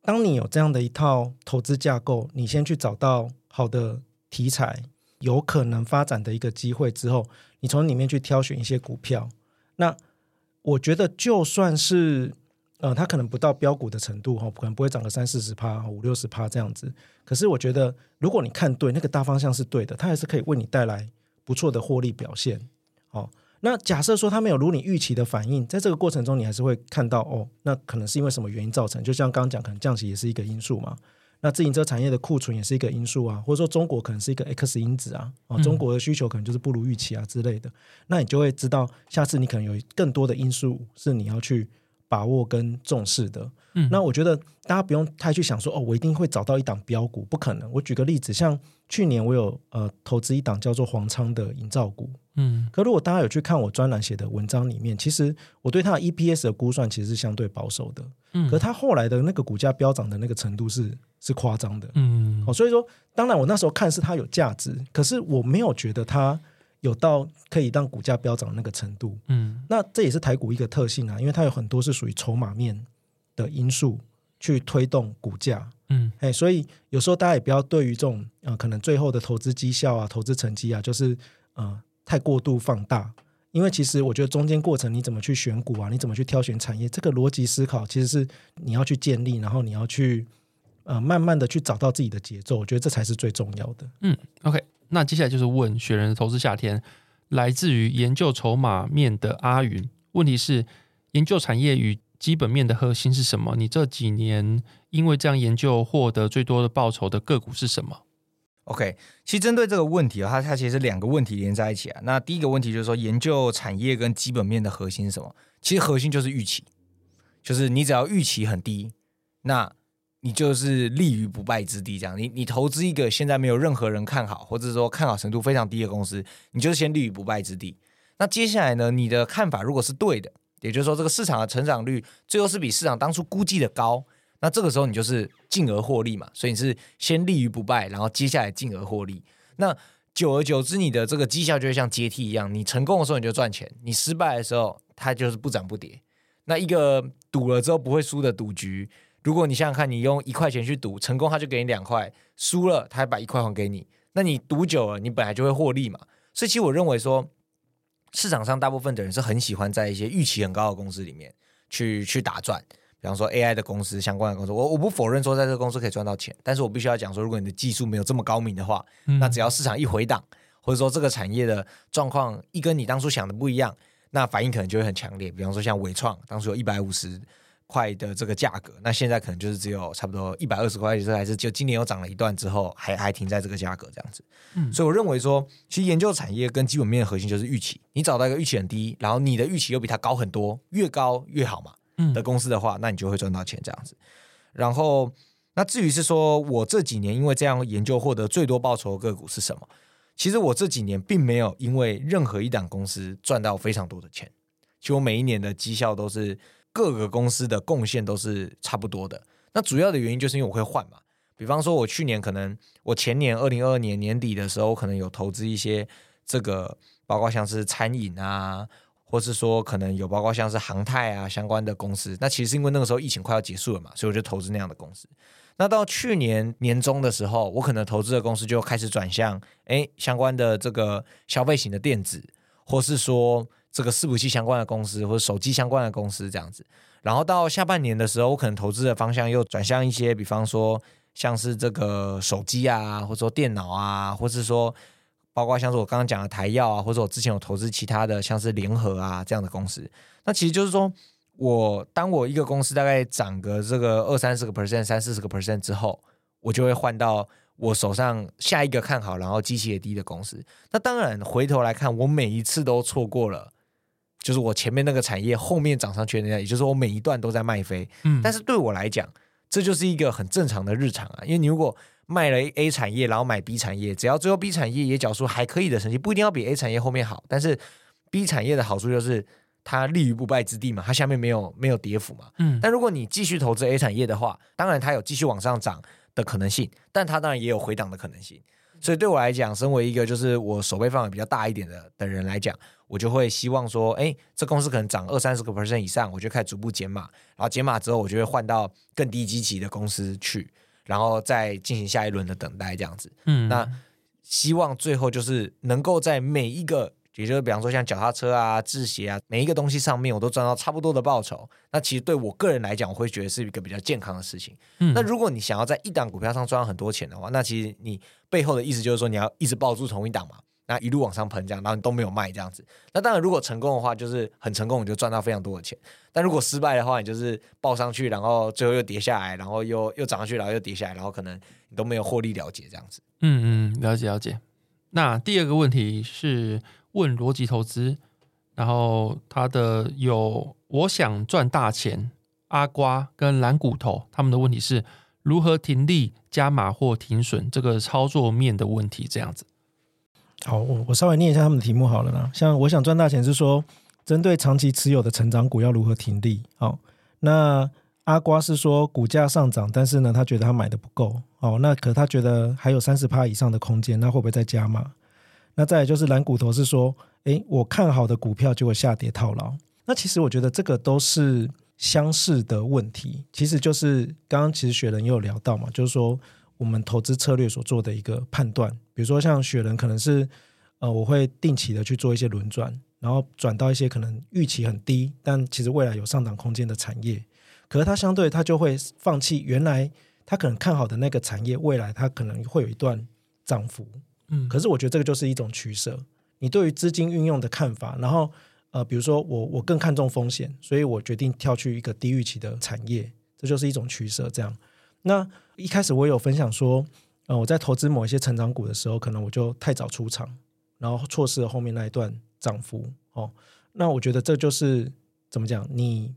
当你有这样的一套投资架构，你先去找到好的题材。有可能发展的一个机会之后，你从里面去挑选一些股票。那我觉得，就算是呃，它可能不到标股的程度哈，可能不会涨个三四十趴、五六十趴这样子。可是我觉得，如果你看对那个大方向是对的，它还是可以为你带来不错的获利表现。哦，那假设说它没有如你预期的反应，在这个过程中，你还是会看到哦，那可能是因为什么原因造成？就像刚刚讲，可能降息也是一个因素嘛。那自行车产业的库存也是一个因素啊，或者说中国可能是一个 X 因子啊，啊，中国的需求可能就是不如预期啊之类的，那你就会知道下次你可能有更多的因素是你要去把握跟重视的。嗯，那我觉得大家不用太去想说哦，我一定会找到一档标股，不可能。我举个例子，像去年我有呃投资一档叫做黄昌的营造股。嗯，可如果大家有去看我专栏写的文章里面，其实我对它的 EPS 的估算其实是相对保守的。嗯，可它后来的那个股价飙涨的那个程度是是夸张的。嗯，哦，所以说，当然我那时候看是它有价值，可是我没有觉得它有到可以让股价飙涨的那个程度。嗯，那这也是台股一个特性啊，因为它有很多是属于筹码面的因素去推动股价。嗯，哎，所以有时候大家也不要对于这种呃可能最后的投资绩效啊、投资成绩啊，就是呃。太过度放大，因为其实我觉得中间过程你怎么去选股啊，你怎么去挑选产业，这个逻辑思考其实是你要去建立，然后你要去呃慢慢的去找到自己的节奏，我觉得这才是最重要的。嗯，OK，那接下来就是问雪人的投资夏天，来自于研究筹码面的阿云，问题是研究产业与基本面的核心是什么？你这几年因为这样研究获得最多的报酬的个股是什么？OK，其实针对这个问题啊，它它其实两个问题连在一起啊。那第一个问题就是说，研究产业跟基本面的核心是什么？其实核心就是预期，就是你只要预期很低，那你就是立于不败之地。这样，你你投资一个现在没有任何人看好，或者说看好程度非常低的公司，你就是先立于不败之地。那接下来呢，你的看法如果是对的，也就是说这个市场的成长率最后是比市场当初估计的高。那这个时候你就是进而获利嘛，所以你是先立于不败，然后接下来进而获利。那久而久之，你的这个绩效就会像阶梯一样，你成功的时候你就赚钱，你失败的时候它就是不涨不跌。那一个赌了之后不会输的赌局，如果你想想看，你用一块钱去赌，成功他就给你两块，输了他还把一块还给你，那你赌久了，你本来就会获利嘛。所以其实我认为说，市场上大部分的人是很喜欢在一些预期很高的公司里面去去打转。比方说 AI 的公司相关的公司，我我不否认说在这个公司可以赚到钱，但是我必须要讲说，如果你的技术没有这么高明的话，嗯、那只要市场一回档，或者说这个产业的状况一跟你当初想的不一样，那反应可能就会很强烈。比方说像伟创，当初有一百五十块的这个价格，那现在可能就是只有差不多一百二十块，就是还是就今年又涨了一段之后，还还停在这个价格这样子。嗯，所以我认为说，其实研究产业跟基本面的核心就是预期，你找到一个预期很低，然后你的预期又比它高很多，越高越好嘛。的公司的话，那你就会赚到钱这样子。然后，那至于是说我这几年因为这样研究获得最多报酬的个股是什么？其实我这几年并没有因为任何一档公司赚到非常多的钱，其实我每一年的绩效都是各个公司的贡献都是差不多的。那主要的原因就是因为我会换嘛，比方说我去年可能我前年二零二二年年底的时候，可能有投资一些这个，包括像是餐饮啊，或是说可能有包括像是航太啊相关的公司。那其实因为那个时候疫情快要结束了嘛，所以我就投资那样的公司。那到去年年中的时候，我可能投资的公司就开始转向，哎，相关的这个消费型的电子，或是说这个伺服器相关的公司，或者手机相关的公司这样子。然后到下半年的时候，我可能投资的方向又转向一些，比方说像是这个手机啊，或者说电脑啊，或是说包括像是我刚刚讲的台药啊，或者我之前有投资其他的像是联合啊这样的公司。那其实就是说。我当我一个公司大概涨个这个二三十个 percent、三四十个 percent 之后，我就会换到我手上下一个看好，然后机器也低的公司。那当然回头来看，我每一次都错过了，就是我前面那个产业后面涨上去的那，也就是我每一段都在卖飞。嗯，但是对我来讲，这就是一个很正常的日常啊。因为你如果卖了 A 产业，然后买 B 产业，只要最后 B 产业也缴出还可以的成绩，不一定要比 A 产业后面好，但是 B 产业的好处就是。它立于不败之地嘛，它下面没有没有跌幅嘛。嗯，但如果你继续投资 A 产业的话，当然它有继续往上涨的可能性，但它当然也有回档的可能性。所以对我来讲，身为一个就是我守备范围比较大一点的的人来讲，我就会希望说，哎，这公司可能涨二三十个 percent 以上，我就开始逐步减码，然后减码之后，我就会换到更低基期的公司去，然后再进行下一轮的等待这样子。嗯，那希望最后就是能够在每一个。也就是比方说像脚踏车啊、制鞋啊，每一个东西上面我都赚到差不多的报酬。那其实对我个人来讲，我会觉得是一个比较健康的事情。嗯，那如果你想要在一档股票上赚到很多钱的话，那其实你背后的意思就是说你要一直抱住同一档嘛，那一路往上喷这样，然后你都没有卖这样子。那当然，如果成功的话，就是很成功，你就赚到非常多的钱。但如果失败的话，你就是报上去，然后最后又跌下来，然后又又涨上去，然后又跌下来，然后可能你都没有获利了结这样子。嗯嗯，了解了解。那第二个问题是。问逻辑投资，然后他的有我想赚大钱，阿瓜跟蓝骨头他们的问题是如何停利、加码或停损这个操作面的问题，这样子。好，我我稍微念一下他们的题目好了啦。像我想赚大钱是说，针对长期持有的成长股要如何停利？好，那阿瓜是说股价上涨，但是呢，他觉得他买的不够。哦，那可他觉得还有三十趴以上的空间，那会不会再加码？那再就是蓝骨头是说，诶，我看好的股票就会下跌套牢。那其实我觉得这个都是相似的问题，其实就是刚刚其实雪人也有聊到嘛，就是说我们投资策略所做的一个判断，比如说像雪人可能是，呃，我会定期的去做一些轮转，然后转到一些可能预期很低，但其实未来有上涨空间的产业，可是它相对它就会放弃原来它可能看好的那个产业，未来它可能会有一段涨幅。嗯，可是我觉得这个就是一种取舍。你对于资金运用的看法，然后呃，比如说我我更看重风险，所以我决定跳去一个低预期的产业，这就是一种取舍。这样，那一开始我有分享说，呃，我在投资某一些成长股的时候，可能我就太早出场，然后错失了后面那一段涨幅。哦，那我觉得这就是怎么讲？你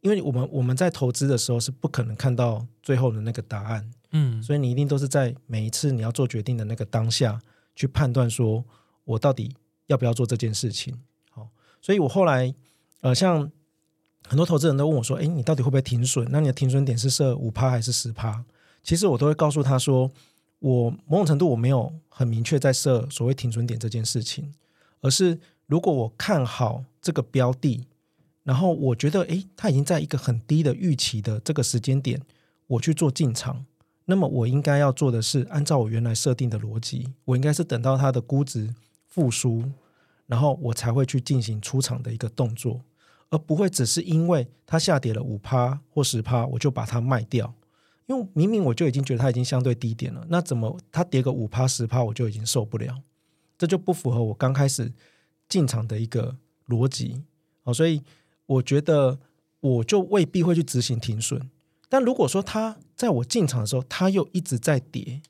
因为我们我们在投资的时候是不可能看到最后的那个答案。嗯，所以你一定都是在每一次你要做决定的那个当下去判断，说我到底要不要做这件事情。好，所以我后来呃，像很多投资人都问我说：“诶，你到底会不会停损？那你的停损点是设五趴还是十趴？”其实我都会告诉他说，我某种程度我没有很明确在设所谓停损点这件事情，而是如果我看好这个标的，然后我觉得诶，它已经在一个很低的预期的这个时间点，我去做进场。那么我应该要做的是，按照我原来设定的逻辑，我应该是等到它的估值复苏，然后我才会去进行出场的一个动作，而不会只是因为它下跌了五趴或十趴，我就把它卖掉。因为明明我就已经觉得它已经相对低点了，那怎么它跌个五趴十趴我就已经受不了？这就不符合我刚开始进场的一个逻辑。好，所以我觉得我就未必会去执行停损。但如果说它在我进场的时候，它又一直在跌，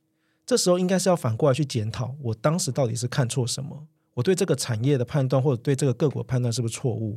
这时候应该是要反过来去检讨，我当时到底是看错什么？我对这个产业的判断，或者对这个个股的判断是不是错误？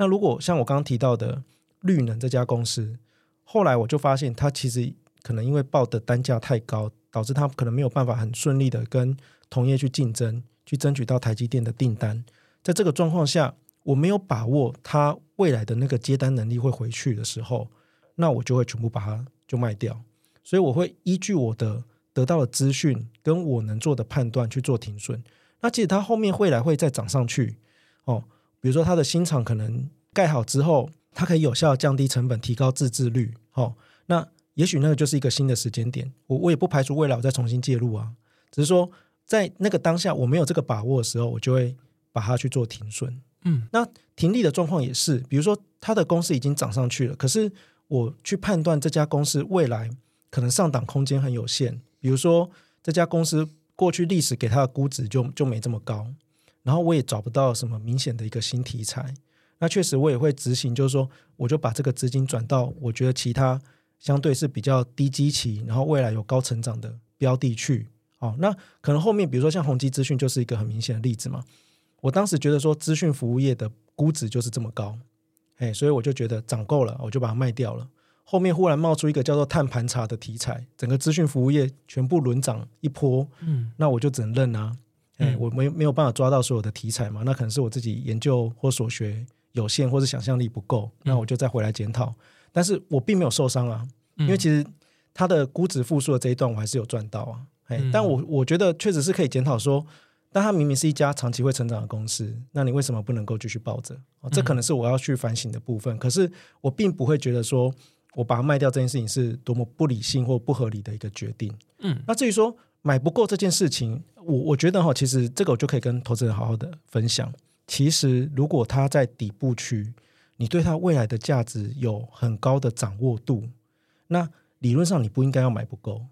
那如果像我刚刚提到的绿能这家公司，后来我就发现它其实可能因为报的单价太高，导致它可能没有办法很顺利的跟同业去竞争，去争取到台积电的订单。在这个状况下，我没有把握它未来的那个接单能力会回去的时候，那我就会全部把它就卖掉。所以我会依据我的得到的资讯跟我能做的判断去做停损。那其实它后面未来会再涨上去哦。比如说它的新厂可能盖好之后，它可以有效降低成本，提高自制率。哦，那也许那个就是一个新的时间点。我我也不排除未来我再重新介入啊。只是说在那个当下我没有这个把握的时候，我就会把它去做停损。嗯，那停利的状况也是，比如说他的公司已经涨上去了，可是我去判断这家公司未来可能上档空间很有限。比如说这家公司过去历史给他的估值就就没这么高，然后我也找不到什么明显的一个新题材。那确实我也会执行，就是说我就把这个资金转到我觉得其他相对是比较低基期，然后未来有高成长的标的去。哦，那可能后面比如说像宏基资讯就是一个很明显的例子嘛。我当时觉得说，资讯服务业的估值就是这么高，哎，所以我就觉得涨够了，我就把它卖掉了。后面忽然冒出一个叫做碳盘查的题材，整个资讯服务业全部轮涨一波，嗯，那我就只能认啊，哎，我没没有办法抓到所有的题材嘛，那可能是我自己研究或所学有限，或是想象力不够，那我就再回来检讨。但是我并没有受伤啊，因为其实它的估值复苏的这一段我还是有赚到啊，哎，但我我觉得确实是可以检讨说。但它明明是一家长期会成长的公司，那你为什么不能够继续抱着？哦，这可能是我要去反省的部分。可是我并不会觉得说我把它卖掉这件事情是多么不理性或不合理的一个决定。嗯，那至于说买不够这件事情，我我觉得哈，其实这个我就可以跟投资人好好的分享。其实如果它在底部区，你对它未来的价值有很高的掌握度，那理论上你不应该要买不够，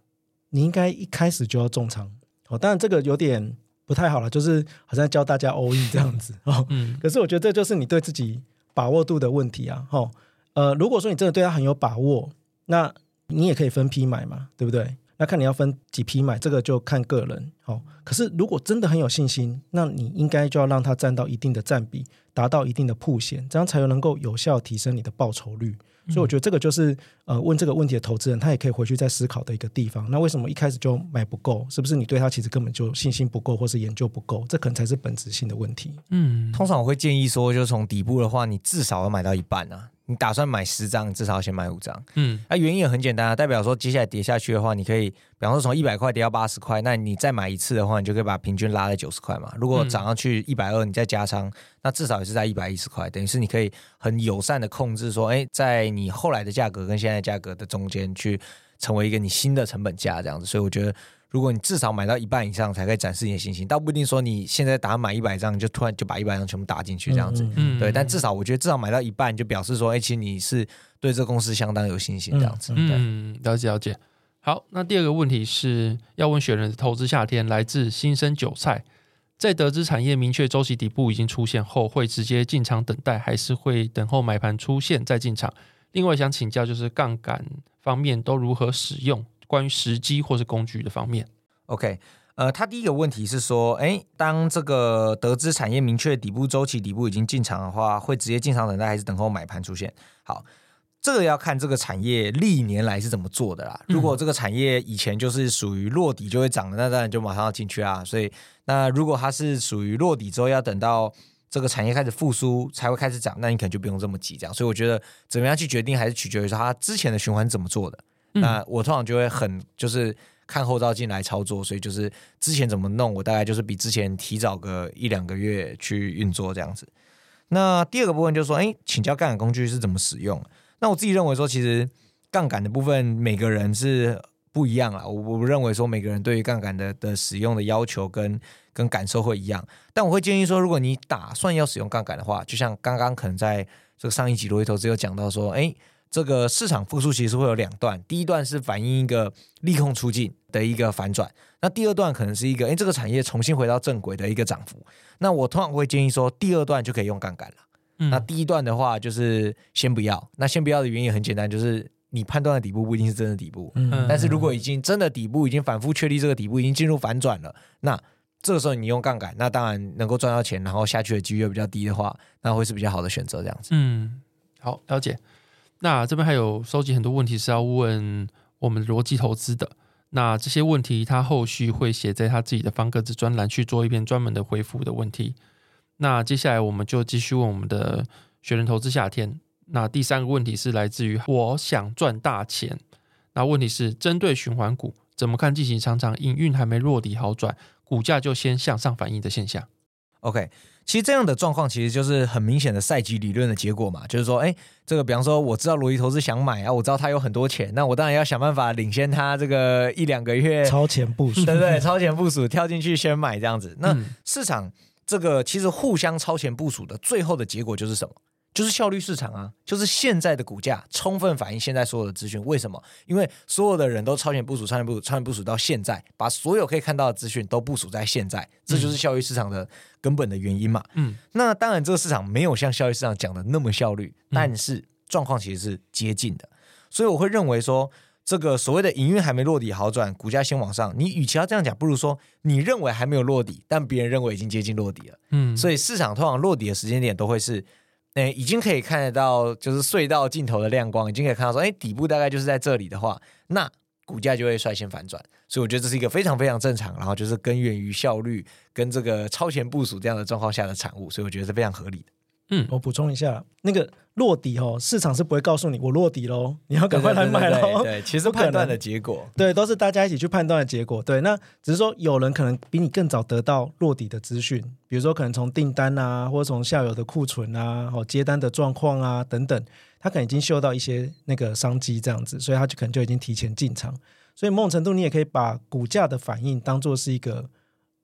你应该一开始就要重仓。哦，当然这个有点。不太好了，就是好像教大家 all in 这样子 哦。嗯，可是我觉得这就是你对自己把握度的问题啊。哈，呃，如果说你真的对它很有把握，那你也可以分批买嘛，对不对？那看你要分几批买，这个就看个人。好，可是如果真的很有信心，那你应该就要让它占到一定的占比，达到一定的铺险，这样才有能够有效提升你的报酬率。所以我觉得这个就是呃问这个问题的投资人，他也可以回去再思考的一个地方。那为什么一开始就买不够？是不是你对他其实根本就信心不够，或是研究不够？这可能才是本质性的问题。嗯，通常我会建议说，就从底部的话，你至少要买到一半啊。你打算买十张，至少要先买五张。嗯，那、啊、原因也很简单啊，代表说接下来跌下去的话，你可以，比方说从一百块跌到八十块，那你再买一次的话，你就可以把平均拉在九十块嘛。如果涨上去一百二，你再加仓，那至少也是在一百一十块，等于是你可以很友善的控制说，哎，在你后来的价格跟现在价格的中间去成为一个你新的成本价这样子。所以我觉得。如果你至少买到一半以上，才可以展示你的信心，倒不一定说你现在打买一百张，你就突然就把一百张全部打进去这样子，对。但至少我觉得至少买到一半，就表示说，哎、欸，其实你是对这个公司相当有信心这样子。对嗯，了解了解。好，那第二个问题是要问雪人的投资夏天，来自新生韭菜，在得知产业明确周期底部已经出现后，会直接进场等待，还是会等候买盘出现再进场？另外想请教，就是杠杆方面都如何使用？关于时机或是工具的方面，OK，呃，他第一个问题是说，哎，当这个得知产业明确底部周期底部已经进场的话，会直接进场等待，还是等候买盘出现？好，这个要看这个产业历年来是怎么做的啦。如果这个产业以前就是属于落底就会涨的，那当然就马上要进去啊。所以，那如果它是属于落底之后要等到这个产业开始复苏才会开始涨，那你可能就不用这么急这样。所以，我觉得怎么样去决定，还是取决于说它之前的循环怎么做的。那我通常就会很就是看后照镜来操作，所以就是之前怎么弄，我大概就是比之前提早个一两个月去运作这样子。那第二个部分就是说，哎，请教杠杆工具是怎么使用？那我自己认为说，其实杠杆的部分每个人是不一样啦。我我认为说每个人对于杠杆的的使用的要求跟跟感受会一样，但我会建议说，如果你打算要使用杠杆的话，就像刚刚可能在这个上一集罗伊投资有讲到说，哎。这个市场复苏其实会有两段，第一段是反映一个利空出尽的一个反转，那第二段可能是一个，哎，这个产业重新回到正轨的一个涨幅。那我通常会建议说，第二段就可以用杠杆了。嗯、那第一段的话，就是先不要。那先不要的原因很简单，就是你判断的底部不一定是真的底部。嗯、但是如果已经真的底部已经反复确立，这个底部已经进入反转了，那这个时候你用杠杆，那当然能够赚到钱，然后下去的几率又比较低的话，那会是比较好的选择。这样子。嗯，好，了解。那这边还有收集很多问题是要问我们逻辑投资的。那这些问题他后续会写在他自己的方格子专栏去做一篇专门的回复的问题。那接下来我们就继续问我们的学人投资夏天。那第三个问题是来自于我想赚大钱。那问题是针对循环股，怎么看近期常常营运还没落底好转，股价就先向上反应的现象？OK。其实这样的状况，其实就是很明显的赛级理论的结果嘛。就是说，哎，这个比方说，我知道罗伊投资想买啊，我知道他有很多钱，那我当然要想办法领先他这个一两个月，超前部署，对不对？超前部署，跳进去先买这样子。那市场这个其实互相超前部署的最后的结果就是什么？就是效率市场啊，就是现在的股价充分反映现在所有的资讯。为什么？因为所有的人都超前部署、超前部署、超前部署到现在，把所有可以看到的资讯都部署在现在，这就是效率市场的根本的原因嘛。嗯，那当然这个市场没有像效率市场讲的那么效率，但是状况其实是接近的。所以我会认为说，这个所谓的营运还没落地好转，股价先往上。你与其要这样讲，不如说你认为还没有落地，但别人认为已经接近落地了。嗯，所以市场通常落地的时间点都会是。诶，已经可以看得到，就是隧道尽头的亮光，已经可以看到说，诶，底部大概就是在这里的话，那股价就会率先反转。所以我觉得这是一个非常非常正常，然后就是根源于效率跟这个超前部署这样的状况下的产物，所以我觉得是非常合理的。嗯，我补充一下，那个落底哦，市场是不会告诉你我落底喽，你要赶快来买喽。对，对，其实判断的结果，对，都是大家一起去判断的结果。对，那只是说有人可能比你更早得到落底的资讯，比如说可能从订单啊，或者从下游的库存啊，哦接单的状况啊等等，他可能已经嗅到一些那个商机这样子，所以他就可能就已经提前进场。所以某种程度，你也可以把股价的反应当做是一个。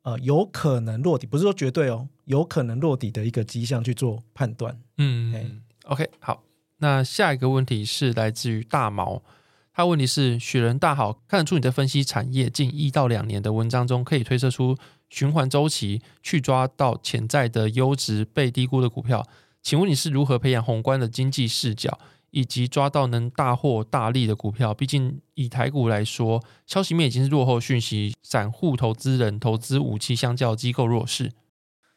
呃，有可能落底，不是说绝对哦，有可能落底的一个迹象去做判断。嗯，OK，好，那下一个问题是来自于大毛，他问题是雪人大好，看得出你的分析产业近一到两年的文章中，可以推测出循环周期，去抓到潜在的优质被低估的股票。请问你是如何培养宏观的经济视角？以及抓到能大获大利的股票，毕竟以台股来说，消息面已经是落后讯息，散户投资人投资武器相较机构弱势。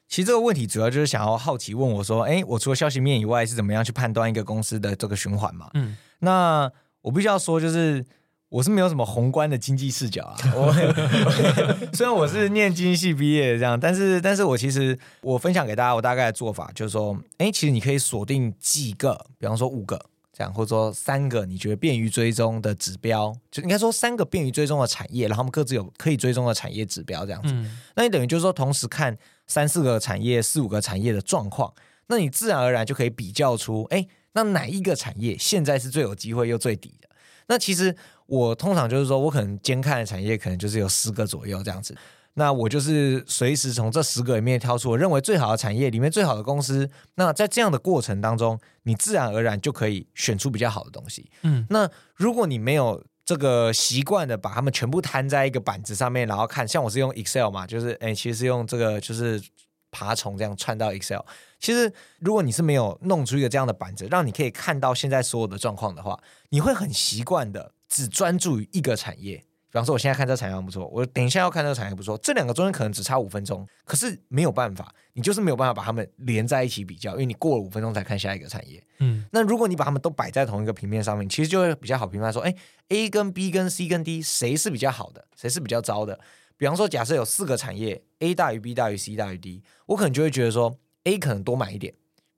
其实这个问题主要就是想要好奇问我说，哎，我除了消息面以外，是怎么样去判断一个公司的这个循环嘛？嗯，那我必须要说，就是我是没有什么宏观的经济视角啊。我 虽然我是念经济系毕业的这样，但是但是我其实我分享给大家我大概的做法就是说，哎，其实你可以锁定几个，比方说五个。这样，或者说三个你觉得便于追踪的指标，就应该说三个便于追踪的产业，然后他们各自有可以追踪的产业指标，这样子。嗯、那你等于就是说，同时看三四个产业、四五个产业的状况，那你自然而然就可以比较出，哎，那哪一个产业现在是最有机会又最底的？那其实我通常就是说我可能监看的产业可能就是有十个左右这样子。那我就是随时从这十个里面挑出我认为最好的产业里面最好的公司。那在这样的过程当中，你自然而然就可以选出比较好的东西。嗯，那如果你没有这个习惯的把它们全部摊在一个板子上面，然后看，像我是用 Excel 嘛，就是诶，其实是用这个就是爬虫这样串到 Excel。其实如果你是没有弄出一个这样的板子，让你可以看到现在所有的状况的话，你会很习惯的只专注于一个产业。比方说，我现在看这个产业还不错，我等一下要看这个产业不错，这两个中间可能只差五分钟，可是没有办法，你就是没有办法把它们连在一起比较，因为你过了五分钟才看下一个产业。嗯，那如果你把它们都摆在同一个平面上面，其实就会比较好评判说，哎，A 跟 B 跟 C 跟 D 谁是比较好的，谁是比较糟的？比方说，假设有四个产业，A 大于 B 大于 C 大于 D，我可能就会觉得说，A 可能多买一点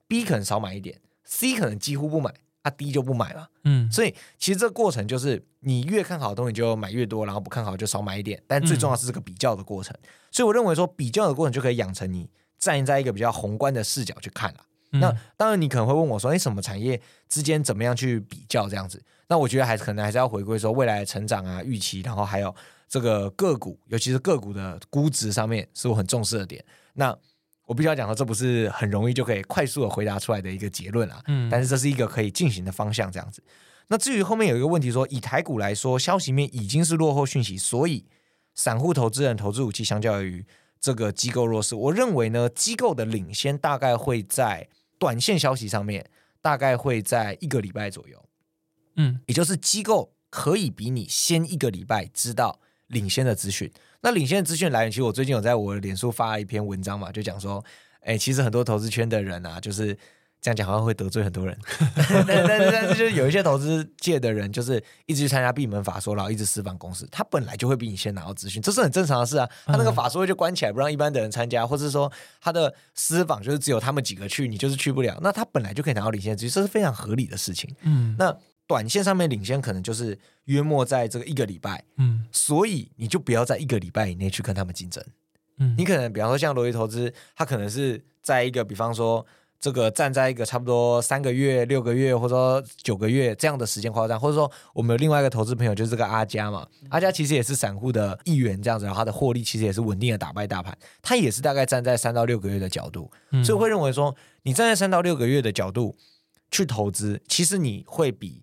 ，B 可能少买一点，C 可能几乎不买。啊，低就不买了，嗯，所以其实这个过程就是你越看好的东西就买越多，然后不看好就少买一点。但最重要是这个比较的过程，嗯、所以我认为说比较的过程就可以养成你站在一个比较宏观的视角去看了。嗯、那当然你可能会问我说，哎，什么产业之间怎么样去比较这样子？那我觉得还是可能还是要回归说未来的成长啊、预期，然后还有这个个股，尤其是个股的估值上面是我很重视的点。那我必须要讲说，这不是很容易就可以快速的回答出来的一个结论啊。嗯，但是这是一个可以进行的方向，这样子。那至于后面有一个问题说，以台股来说，消息面已经是落后讯息，所以散户投资人投资武器相较于这个机构弱势。我认为呢，机构的领先大概会在短线消息上面，大概会在一个礼拜左右。嗯，也就是机构可以比你先一个礼拜知道领先的资讯。那领先的资讯来源，其实我最近有在我的脸书发了一篇文章嘛，就讲说，哎，其实很多投资圈的人啊，就是这样讲好像会得罪很多人，但但但是就是有一些投资界的人，就是一直去参加闭门法说，然后一直私访公司，他本来就会比你先拿到资讯，这是很正常的事啊。他那个法说会就关起来，不让一般的人参加，或者说他的私访就是只有他们几个去，你就是去不了，那他本来就可以拿到领先资讯，这是非常合理的事情。嗯，那短线上面领先可能就是约莫在这个一个礼拜，嗯，所以你就不要在一个礼拜以内去跟他们竞争。嗯，你可能比方说像罗辑投资，他可能是在一个比方说。这个站在一个差不多三个月、六个月，或者说九个月这样的时间夸张，或者说我们有另外一个投资朋友就是这个阿佳嘛，阿佳其实也是散户的一员这样子，然后他的获利其实也是稳定的打败大盘，他也是大概站在三到六个月的角度，所以会认为说，你站在三到六个月的角度去投资，其实你会比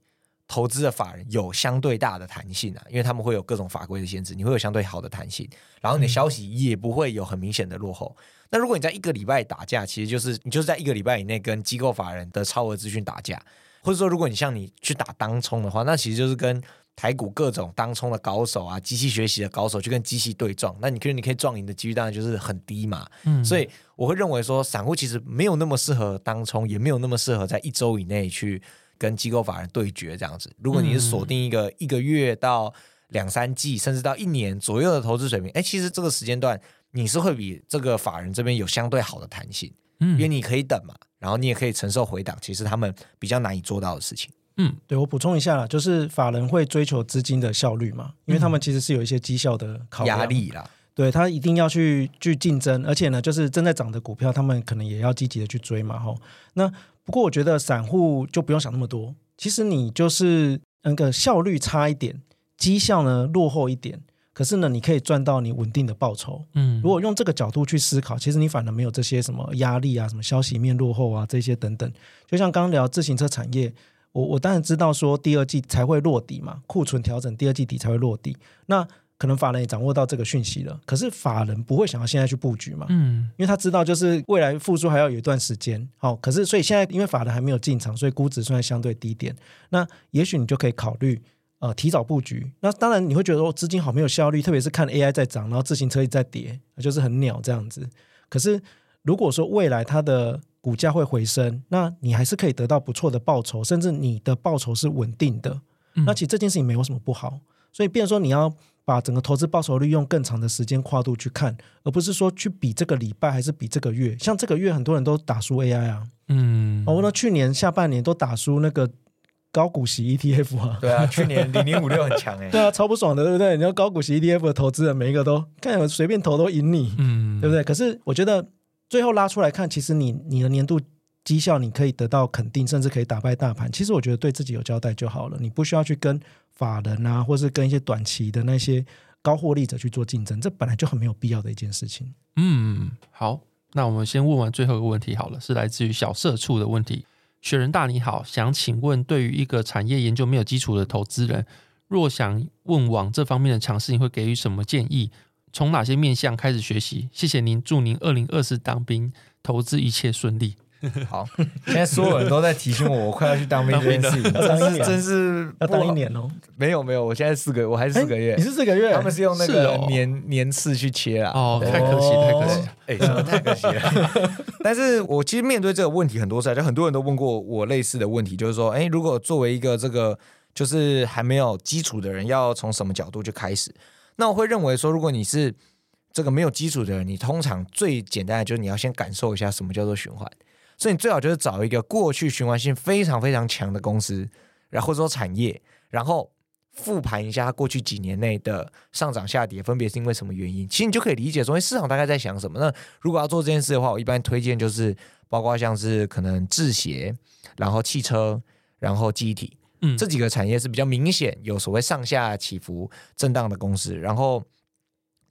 投资的法人有相对大的弹性啊，因为他们会有各种法规的限制，你会有相对好的弹性，然后你的消息也不会有很明显的落后。那如果你在一个礼拜打架，其实就是你就是在一个礼拜以内跟机构法人的超额资讯打架，或者说如果你像你去打当冲的话，那其实就是跟台股各种当冲的高手啊、机器学习的高手去跟机器对撞，那你可以你可以撞赢的几率当然就是很低嘛。嗯，所以我会认为说，散户其实没有那么适合当冲，也没有那么适合在一周以内去跟机构法人对决这样子。如果你是锁定一个一个月到两三季，甚至到一年左右的投资水平，哎，其实这个时间段。你是会比这个法人这边有相对好的弹性，嗯，因为你可以等嘛，然后你也可以承受回档，其实他们比较难以做到的事情。嗯，对，我补充一下啦，就是法人会追求资金的效率嘛，因为他们其实是有一些绩效的考量，压力啦，对，他一定要去去竞争，而且呢，就是正在涨的股票，他们可能也要积极的去追嘛，吼。那不过我觉得散户就不用想那么多，其实你就是那个效率差一点，绩效呢落后一点。可是呢，你可以赚到你稳定的报酬。嗯，如果用这个角度去思考，其实你反而没有这些什么压力啊，什么消息面落后啊这些等等。就像刚刚聊自行车产业，我我当然知道说第二季才会落底嘛，库存调整，第二季底才会落底。那可能法人也掌握到这个讯息了，可是法人不会想要现在去布局嘛，嗯，因为他知道就是未来复苏还要有一段时间。好，可是所以现在因为法人还没有进场，所以估值算相对低点。那也许你就可以考虑。呃，提早布局，那当然你会觉得说资金好没有效率，特别是看 AI 在涨，然后自行车一直在跌，就是很鸟这样子。可是如果说未来它的股价会回升，那你还是可以得到不错的报酬，甚至你的报酬是稳定的。嗯、那其实这件事情没有什么不好，所以变成说你要把整个投资报酬率用更长的时间跨度去看，而不是说去比这个礼拜还是比这个月。像这个月很多人都打输 AI 啊，嗯，哦，那去年下半年都打输那个。高股息 ETF 啊，对啊，去年零零五六很强哎，对啊，超不爽的，对不对？你要高股息 ETF 的投资人，每一个都看我随便投都赢你，嗯，对不对？可是我觉得最后拉出来看，其实你你的年度绩效你可以得到肯定，甚至可以打败大盘。其实我觉得对自己有交代就好了，你不需要去跟法人啊，或是跟一些短期的那些高获利者去做竞争，这本来就很没有必要的一件事情。嗯，好，那我们先问完最后一个问题好了，是来自于小社畜的问题。雪人大你好，想请问，对于一个产业研究没有基础的投资人，若想问往这方面的尝试，你会给予什么建议？从哪些面向开始学习？谢谢您，祝您二零二四当兵投资一切顺利。好，现在所有人都在提醒我，我快要去当兵这件事情，真是真是要当一年哦。没有没有，我现在四个，我还是四个月。你是四个月？他们是用那个年年次去切啊。哦，太可惜，太可惜。哎，真的太可惜了。但是我其实面对这个问题很多次，就很多人都问过我类似的问题，就是说，哎，如果作为一个这个就是还没有基础的人，要从什么角度去开始？那我会认为说，如果你是这个没有基础的人，你通常最简单的就是你要先感受一下什么叫做循环。所以你最好就是找一个过去循环性非常非常强的公司，然后或者说产业，然后复盘一下它过去几年内的上涨下跌，分别是因为什么原因。其实你就可以理解说，市场大概在想什么。那如果要做这件事的话，我一般推荐就是包括像是可能制鞋，然后汽车，然后机体，嗯，这几个产业是比较明显有所谓上下起伏震荡的公司，然后。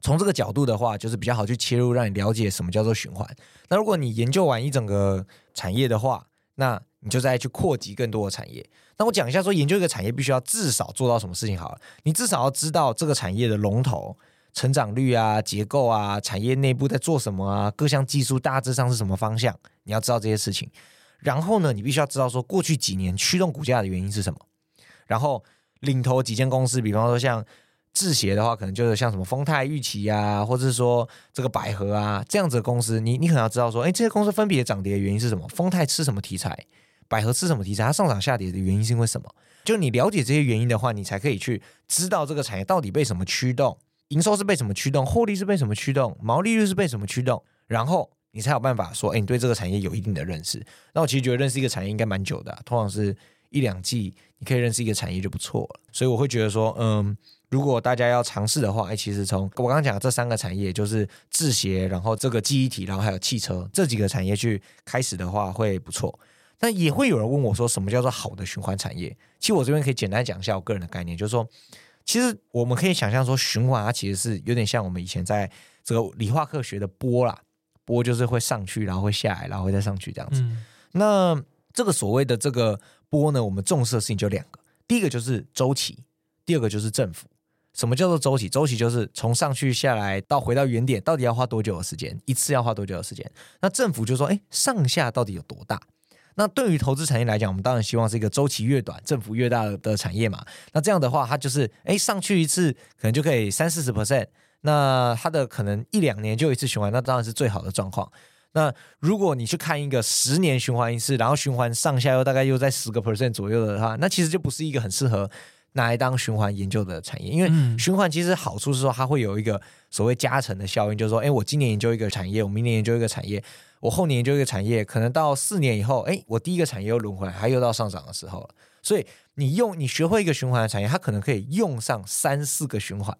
从这个角度的话，就是比较好去切入，让你了解什么叫做循环。那如果你研究完一整个产业的话，那你就再去扩及更多的产业。那我讲一下，说研究一个产业必须要至少做到什么事情好了。你至少要知道这个产业的龙头、成长率啊、结构啊、产业内部在做什么啊、各项技术大致上是什么方向，你要知道这些事情。然后呢，你必须要知道说过去几年驱动股价的原因是什么。然后领头几间公司，比方说像。制鞋的话，可能就是像什么丰泰、玉琪啊，或者是说这个百合啊这样子的公司，你你可能要知道说，哎，这些公司分别涨跌的原因是什么？丰泰吃什么题材？百合吃什么题材？它上涨下跌的原因是因为什么？就你了解这些原因的话，你才可以去知道这个产业到底被什么驱动，营收是被什么驱动，获利是被什么驱动，毛利率是被什么驱动，然后你才有办法说，哎，你对这个产业有一定的认识。那我其实觉得认识一个产业应该蛮久的，通常是一两季，你可以认识一个产业就不错了。所以我会觉得说，嗯。如果大家要尝试的话，哎，其实从我刚刚讲的这三个产业，就是制鞋，然后这个记忆体，然后还有汽车这几个产业去开始的话，会不错。但也会有人问我说，什么叫做好的循环产业？其实我这边可以简单讲一下我个人的概念，就是说，其实我们可以想象说，循环它其实是有点像我们以前在这个理化课学的波啦，波就是会上去，然后会下来，然后会再上去这样子。嗯、那这个所谓的这个波呢，我们重视的事情就两个，第一个就是周期，第二个就是政府。什么叫做周期？周期就是从上去下来到回到原点，到底要花多久的时间？一次要花多久的时间？那政府就说，哎，上下到底有多大？那对于投资产业来讲，我们当然希望是一个周期越短，政府越大的产业嘛。那这样的话，它就是，哎，上去一次可能就可以三四十 percent，那它的可能一两年就一次循环，那当然是最好的状况。那如果你去看一个十年循环一次，然后循环上下又大概又在十个 percent 左右的话，那其实就不是一个很适合。拿来当循环研究的产业，因为循环其实好处是说它会有一个所谓加成的效应，就是说，哎，我今年研究一个产业，我明年研究一个产业，我后年研究一个产业，可能到四年以后，哎，我第一个产业又轮回来，它又到上涨的时候了。所以你用你学会一个循环的产业，它可能可以用上三四个循环。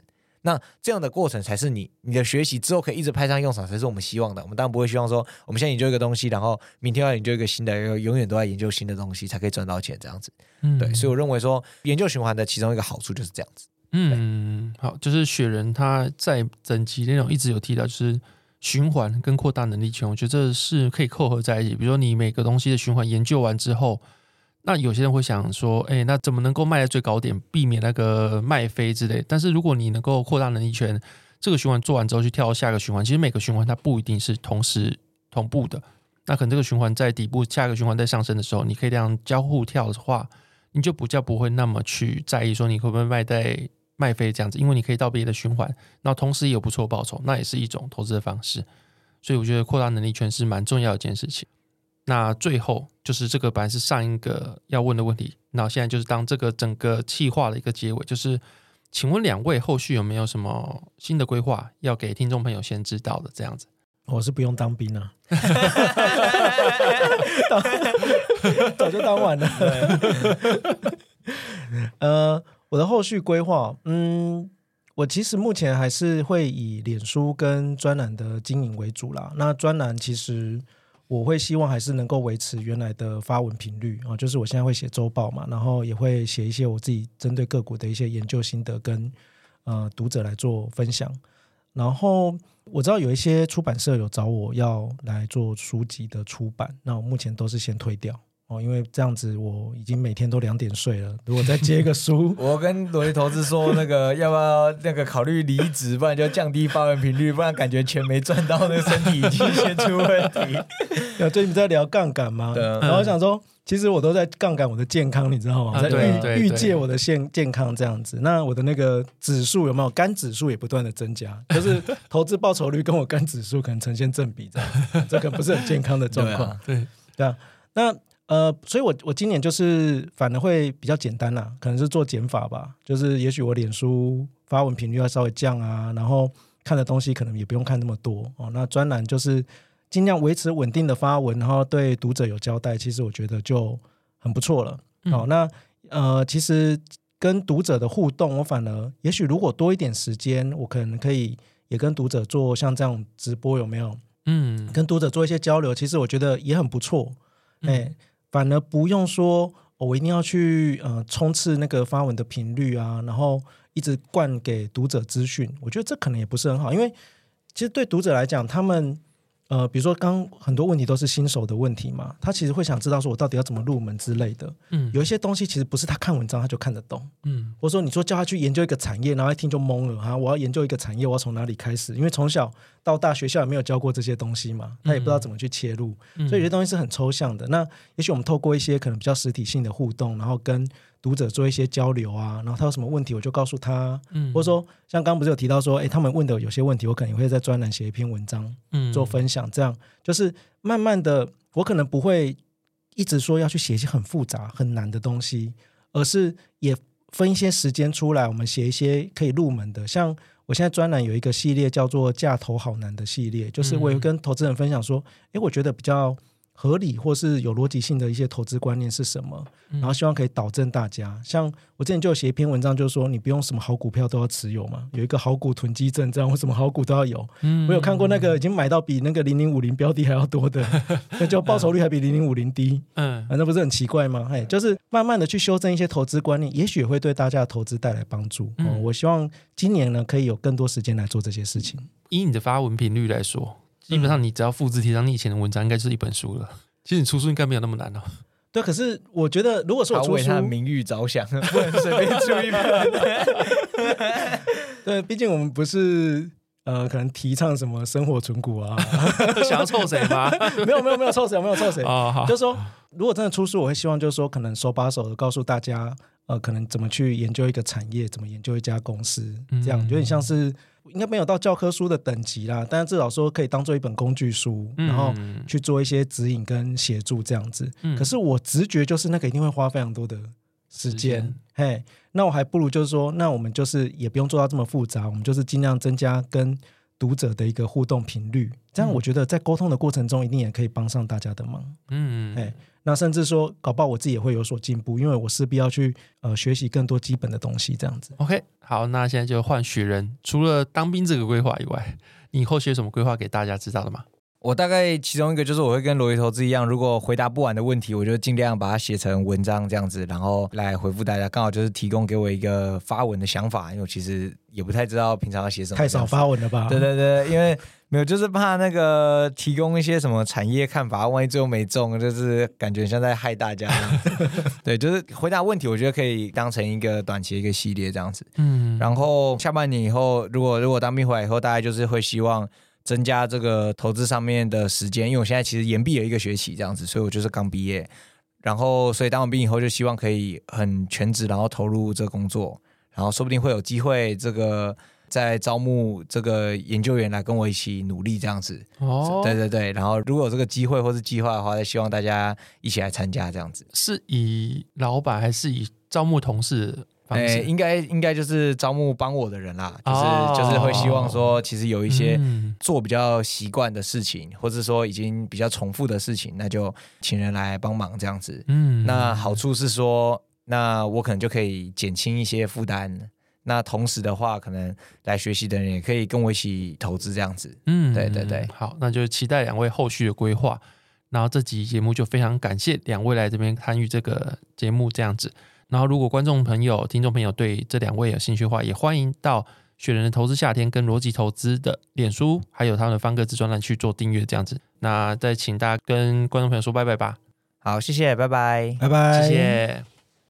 那这样的过程才是你你的学习之后可以一直派上用场，才是我们希望的。我们当然不会希望说，我们现在研究一个东西，然后明天要研究一个新的，永远都在研究新的东西才可以赚到钱，这样子。嗯，对。所以我认为说，研究循环的其中一个好处就是这样子。嗯，好，就是雪人他在整集内容一直有提到，就是循环跟扩大能力圈，我觉得这是可以扣合在一起。比如说你每个东西的循环研究完之后。那有些人会想说，哎，那怎么能够卖在最高点，避免那个卖飞之类？但是如果你能够扩大能力圈，这个循环做完之后去跳下一个循环，其实每个循环它不一定是同时同步的。那可能这个循环在底部，下一个循环在上升的时候，你可以这样交互跳的话，你就比较不会那么去在意说你会不会卖在卖飞这样子，因为你可以到别的循环，那同时也有不错报酬，那也是一种投资的方式。所以我觉得扩大能力圈是蛮重要一件事情。那最后就是这个本来是上一个要问的问题，那现在就是当这个整个企划的一个结尾，就是请问两位后续有没有什么新的规划要给听众朋友先知道的？这样子，我是不用当兵 了，早就当完了。呃，我的后续规划，嗯，我其实目前还是会以脸书跟专栏的经营为主啦。那专栏其实。我会希望还是能够维持原来的发文频率啊，就是我现在会写周报嘛，然后也会写一些我自己针对个股的一些研究心得跟呃读者来做分享。然后我知道有一些出版社有找我要来做书籍的出版，那我目前都是先推掉。哦，因为这样子我已经每天都两点睡了。如果再接一个书，我跟罗毅投资说，那个 要不要那个考虑离职，不然就降低发文频率，不然感觉钱没赚到，那个身体已经先出问题。有最近在聊杠杆吗？对。然后我想说，其实我都在杠杆我的健康，你知道吗？在预预借我的健健康这样子。那我的那个指数有没有肝指数也不断的增加？就是投资报酬率跟我肝指数可能呈现正比这样，这个不是很健康的状况。对对啊，那。呃，所以我我今年就是反而会比较简单啦，可能是做减法吧，就是也许我脸书发文频率要稍微降啊，然后看的东西可能也不用看那么多哦。那专栏就是尽量维持稳定的发文，然后对读者有交代，其实我觉得就很不错了。哦，那呃，其实跟读者的互动，我反而也许如果多一点时间，我可能可以也跟读者做像这样直播，有没有？嗯，跟读者做一些交流，其实我觉得也很不错。哎、嗯。反而不用说，我一定要去呃冲刺那个发文的频率啊，然后一直灌给读者资讯，我觉得这可能也不是很好，因为其实对读者来讲，他们。呃，比如说，刚很多问题都是新手的问题嘛，他其实会想知道说，我到底要怎么入门之类的。嗯，有一些东西其实不是他看文章他就看得懂。嗯，或者说你说叫他去研究一个产业，然后一听就懵了哈，我要研究一个产业，我要从哪里开始？因为从小到大学校也没有教过这些东西嘛，他也不知道怎么去切入，嗯，所以有些东西是很抽象的。那也许我们透过一些可能比较实体性的互动，然后跟读者做一些交流啊，然后他有什么问题我就告诉他，嗯，或者说像刚刚不是有提到说，哎，他们问的有些问题，我可能会在专栏写一篇文章，嗯，做分享，这样就是慢慢的，我可能不会一直说要去写一些很复杂很难的东西，而是也分一些时间出来，我们写一些可以入门的，像。我现在专栏有一个系列叫做“价投好难”的系列，就是我有跟投资人分享说，诶，我觉得比较。合理或是有逻辑性的一些投资观念是什么？然后希望可以导正大家。像我之前就写一篇文章，就是说你不用什么好股票都要持有嘛，有一个好股囤积症，这样为什么好股都要有？我有看过那个已经买到比那个零零五零标的还要多的，那就报酬率还比零零五零低。嗯，那不是很奇怪吗？嘿，就是慢慢的去修正一些投资观念，也许会对大家的投资带来帮助。哦，我希望今年呢可以有更多时间来做这些事情。以你的发文频率来说。基本上你只要复制贴上你以前的文章，应该就是一本书了。其实你出书应该没有那么难哦。对，可是我觉得，如果说我出书，为他的名誉着想，不能随便出一本。对，毕竟我们不是呃，可能提倡什么生活存股啊，想要凑谁吗？没有，没有，没有凑谁，没有凑谁啊。就是说，如果真的出书，我会希望就是说，可能手把手的告诉大家，呃，可能怎么去研究一个产业，怎么研究一家公司，这样有点像是。应该没有到教科书的等级啦，但是至少说可以当做一本工具书，嗯、然后去做一些指引跟协助这样子。嗯、可是我直觉就是那个一定会花非常多的时间。时间嘿，那我还不如就是说，那我们就是也不用做到这么复杂，我们就是尽量增加跟读者的一个互动频率，这样我觉得在沟通的过程中一定也可以帮上大家的忙。嗯，哎。那甚至说，搞不好我自己也会有所进步，因为我势必要去呃学习更多基本的东西，这样子。OK，好，那现在就换雪人。除了当兵这个规划以外，你以后有什么规划给大家知道的吗？我大概其中一个就是我会跟罗辑投资一样，如果回答不完的问题，我就尽量把它写成文章这样子，然后来回复大家。刚好就是提供给我一个发文的想法，因为我其实也不太知道平常要写什么。太少发文了吧？对对对，因为没有，就是怕那个提供一些什么产业看法，万一最后没中，就是感觉像在害大家。对，就是回答问题，我觉得可以当成一个短期的一个系列这样子。嗯，然后下半年以后，如果如果当兵回来以后，大家就是会希望。增加这个投资上面的时间，因为我现在其实延毕了一个学期这样子，所以我就是刚毕业，然后所以当完兵以后就希望可以很全职，然后投入这个工作，然后说不定会有机会这个再招募这个研究员来跟我一起努力这样子。哦，对对对，然后如果有这个机会或是计划的话，再希望大家一起来参加这样子。是以老板还是以招募同事？诶，应该应该就是招募帮我的人啦，就是、哦、就是会希望说，其实有一些做比较习惯的事情，嗯、或者说已经比较重复的事情，那就请人来帮忙这样子。嗯，那好处是说，那我可能就可以减轻一些负担。那同时的话，可能来学习的人也可以跟我一起投资这样子。嗯，对对对，好，那就期待两位后续的规划。然后这集节目就非常感谢两位来这边参与这个节目这样子。然后，如果观众朋友、听众朋友对这两位有兴趣的话，也欢迎到雪人的投资夏天跟逻辑投资的脸书，还有他们的方格子专栏去做订阅，这样子。那再请大家跟观众朋友说拜拜吧。好，谢谢，拜拜，拜拜，谢谢。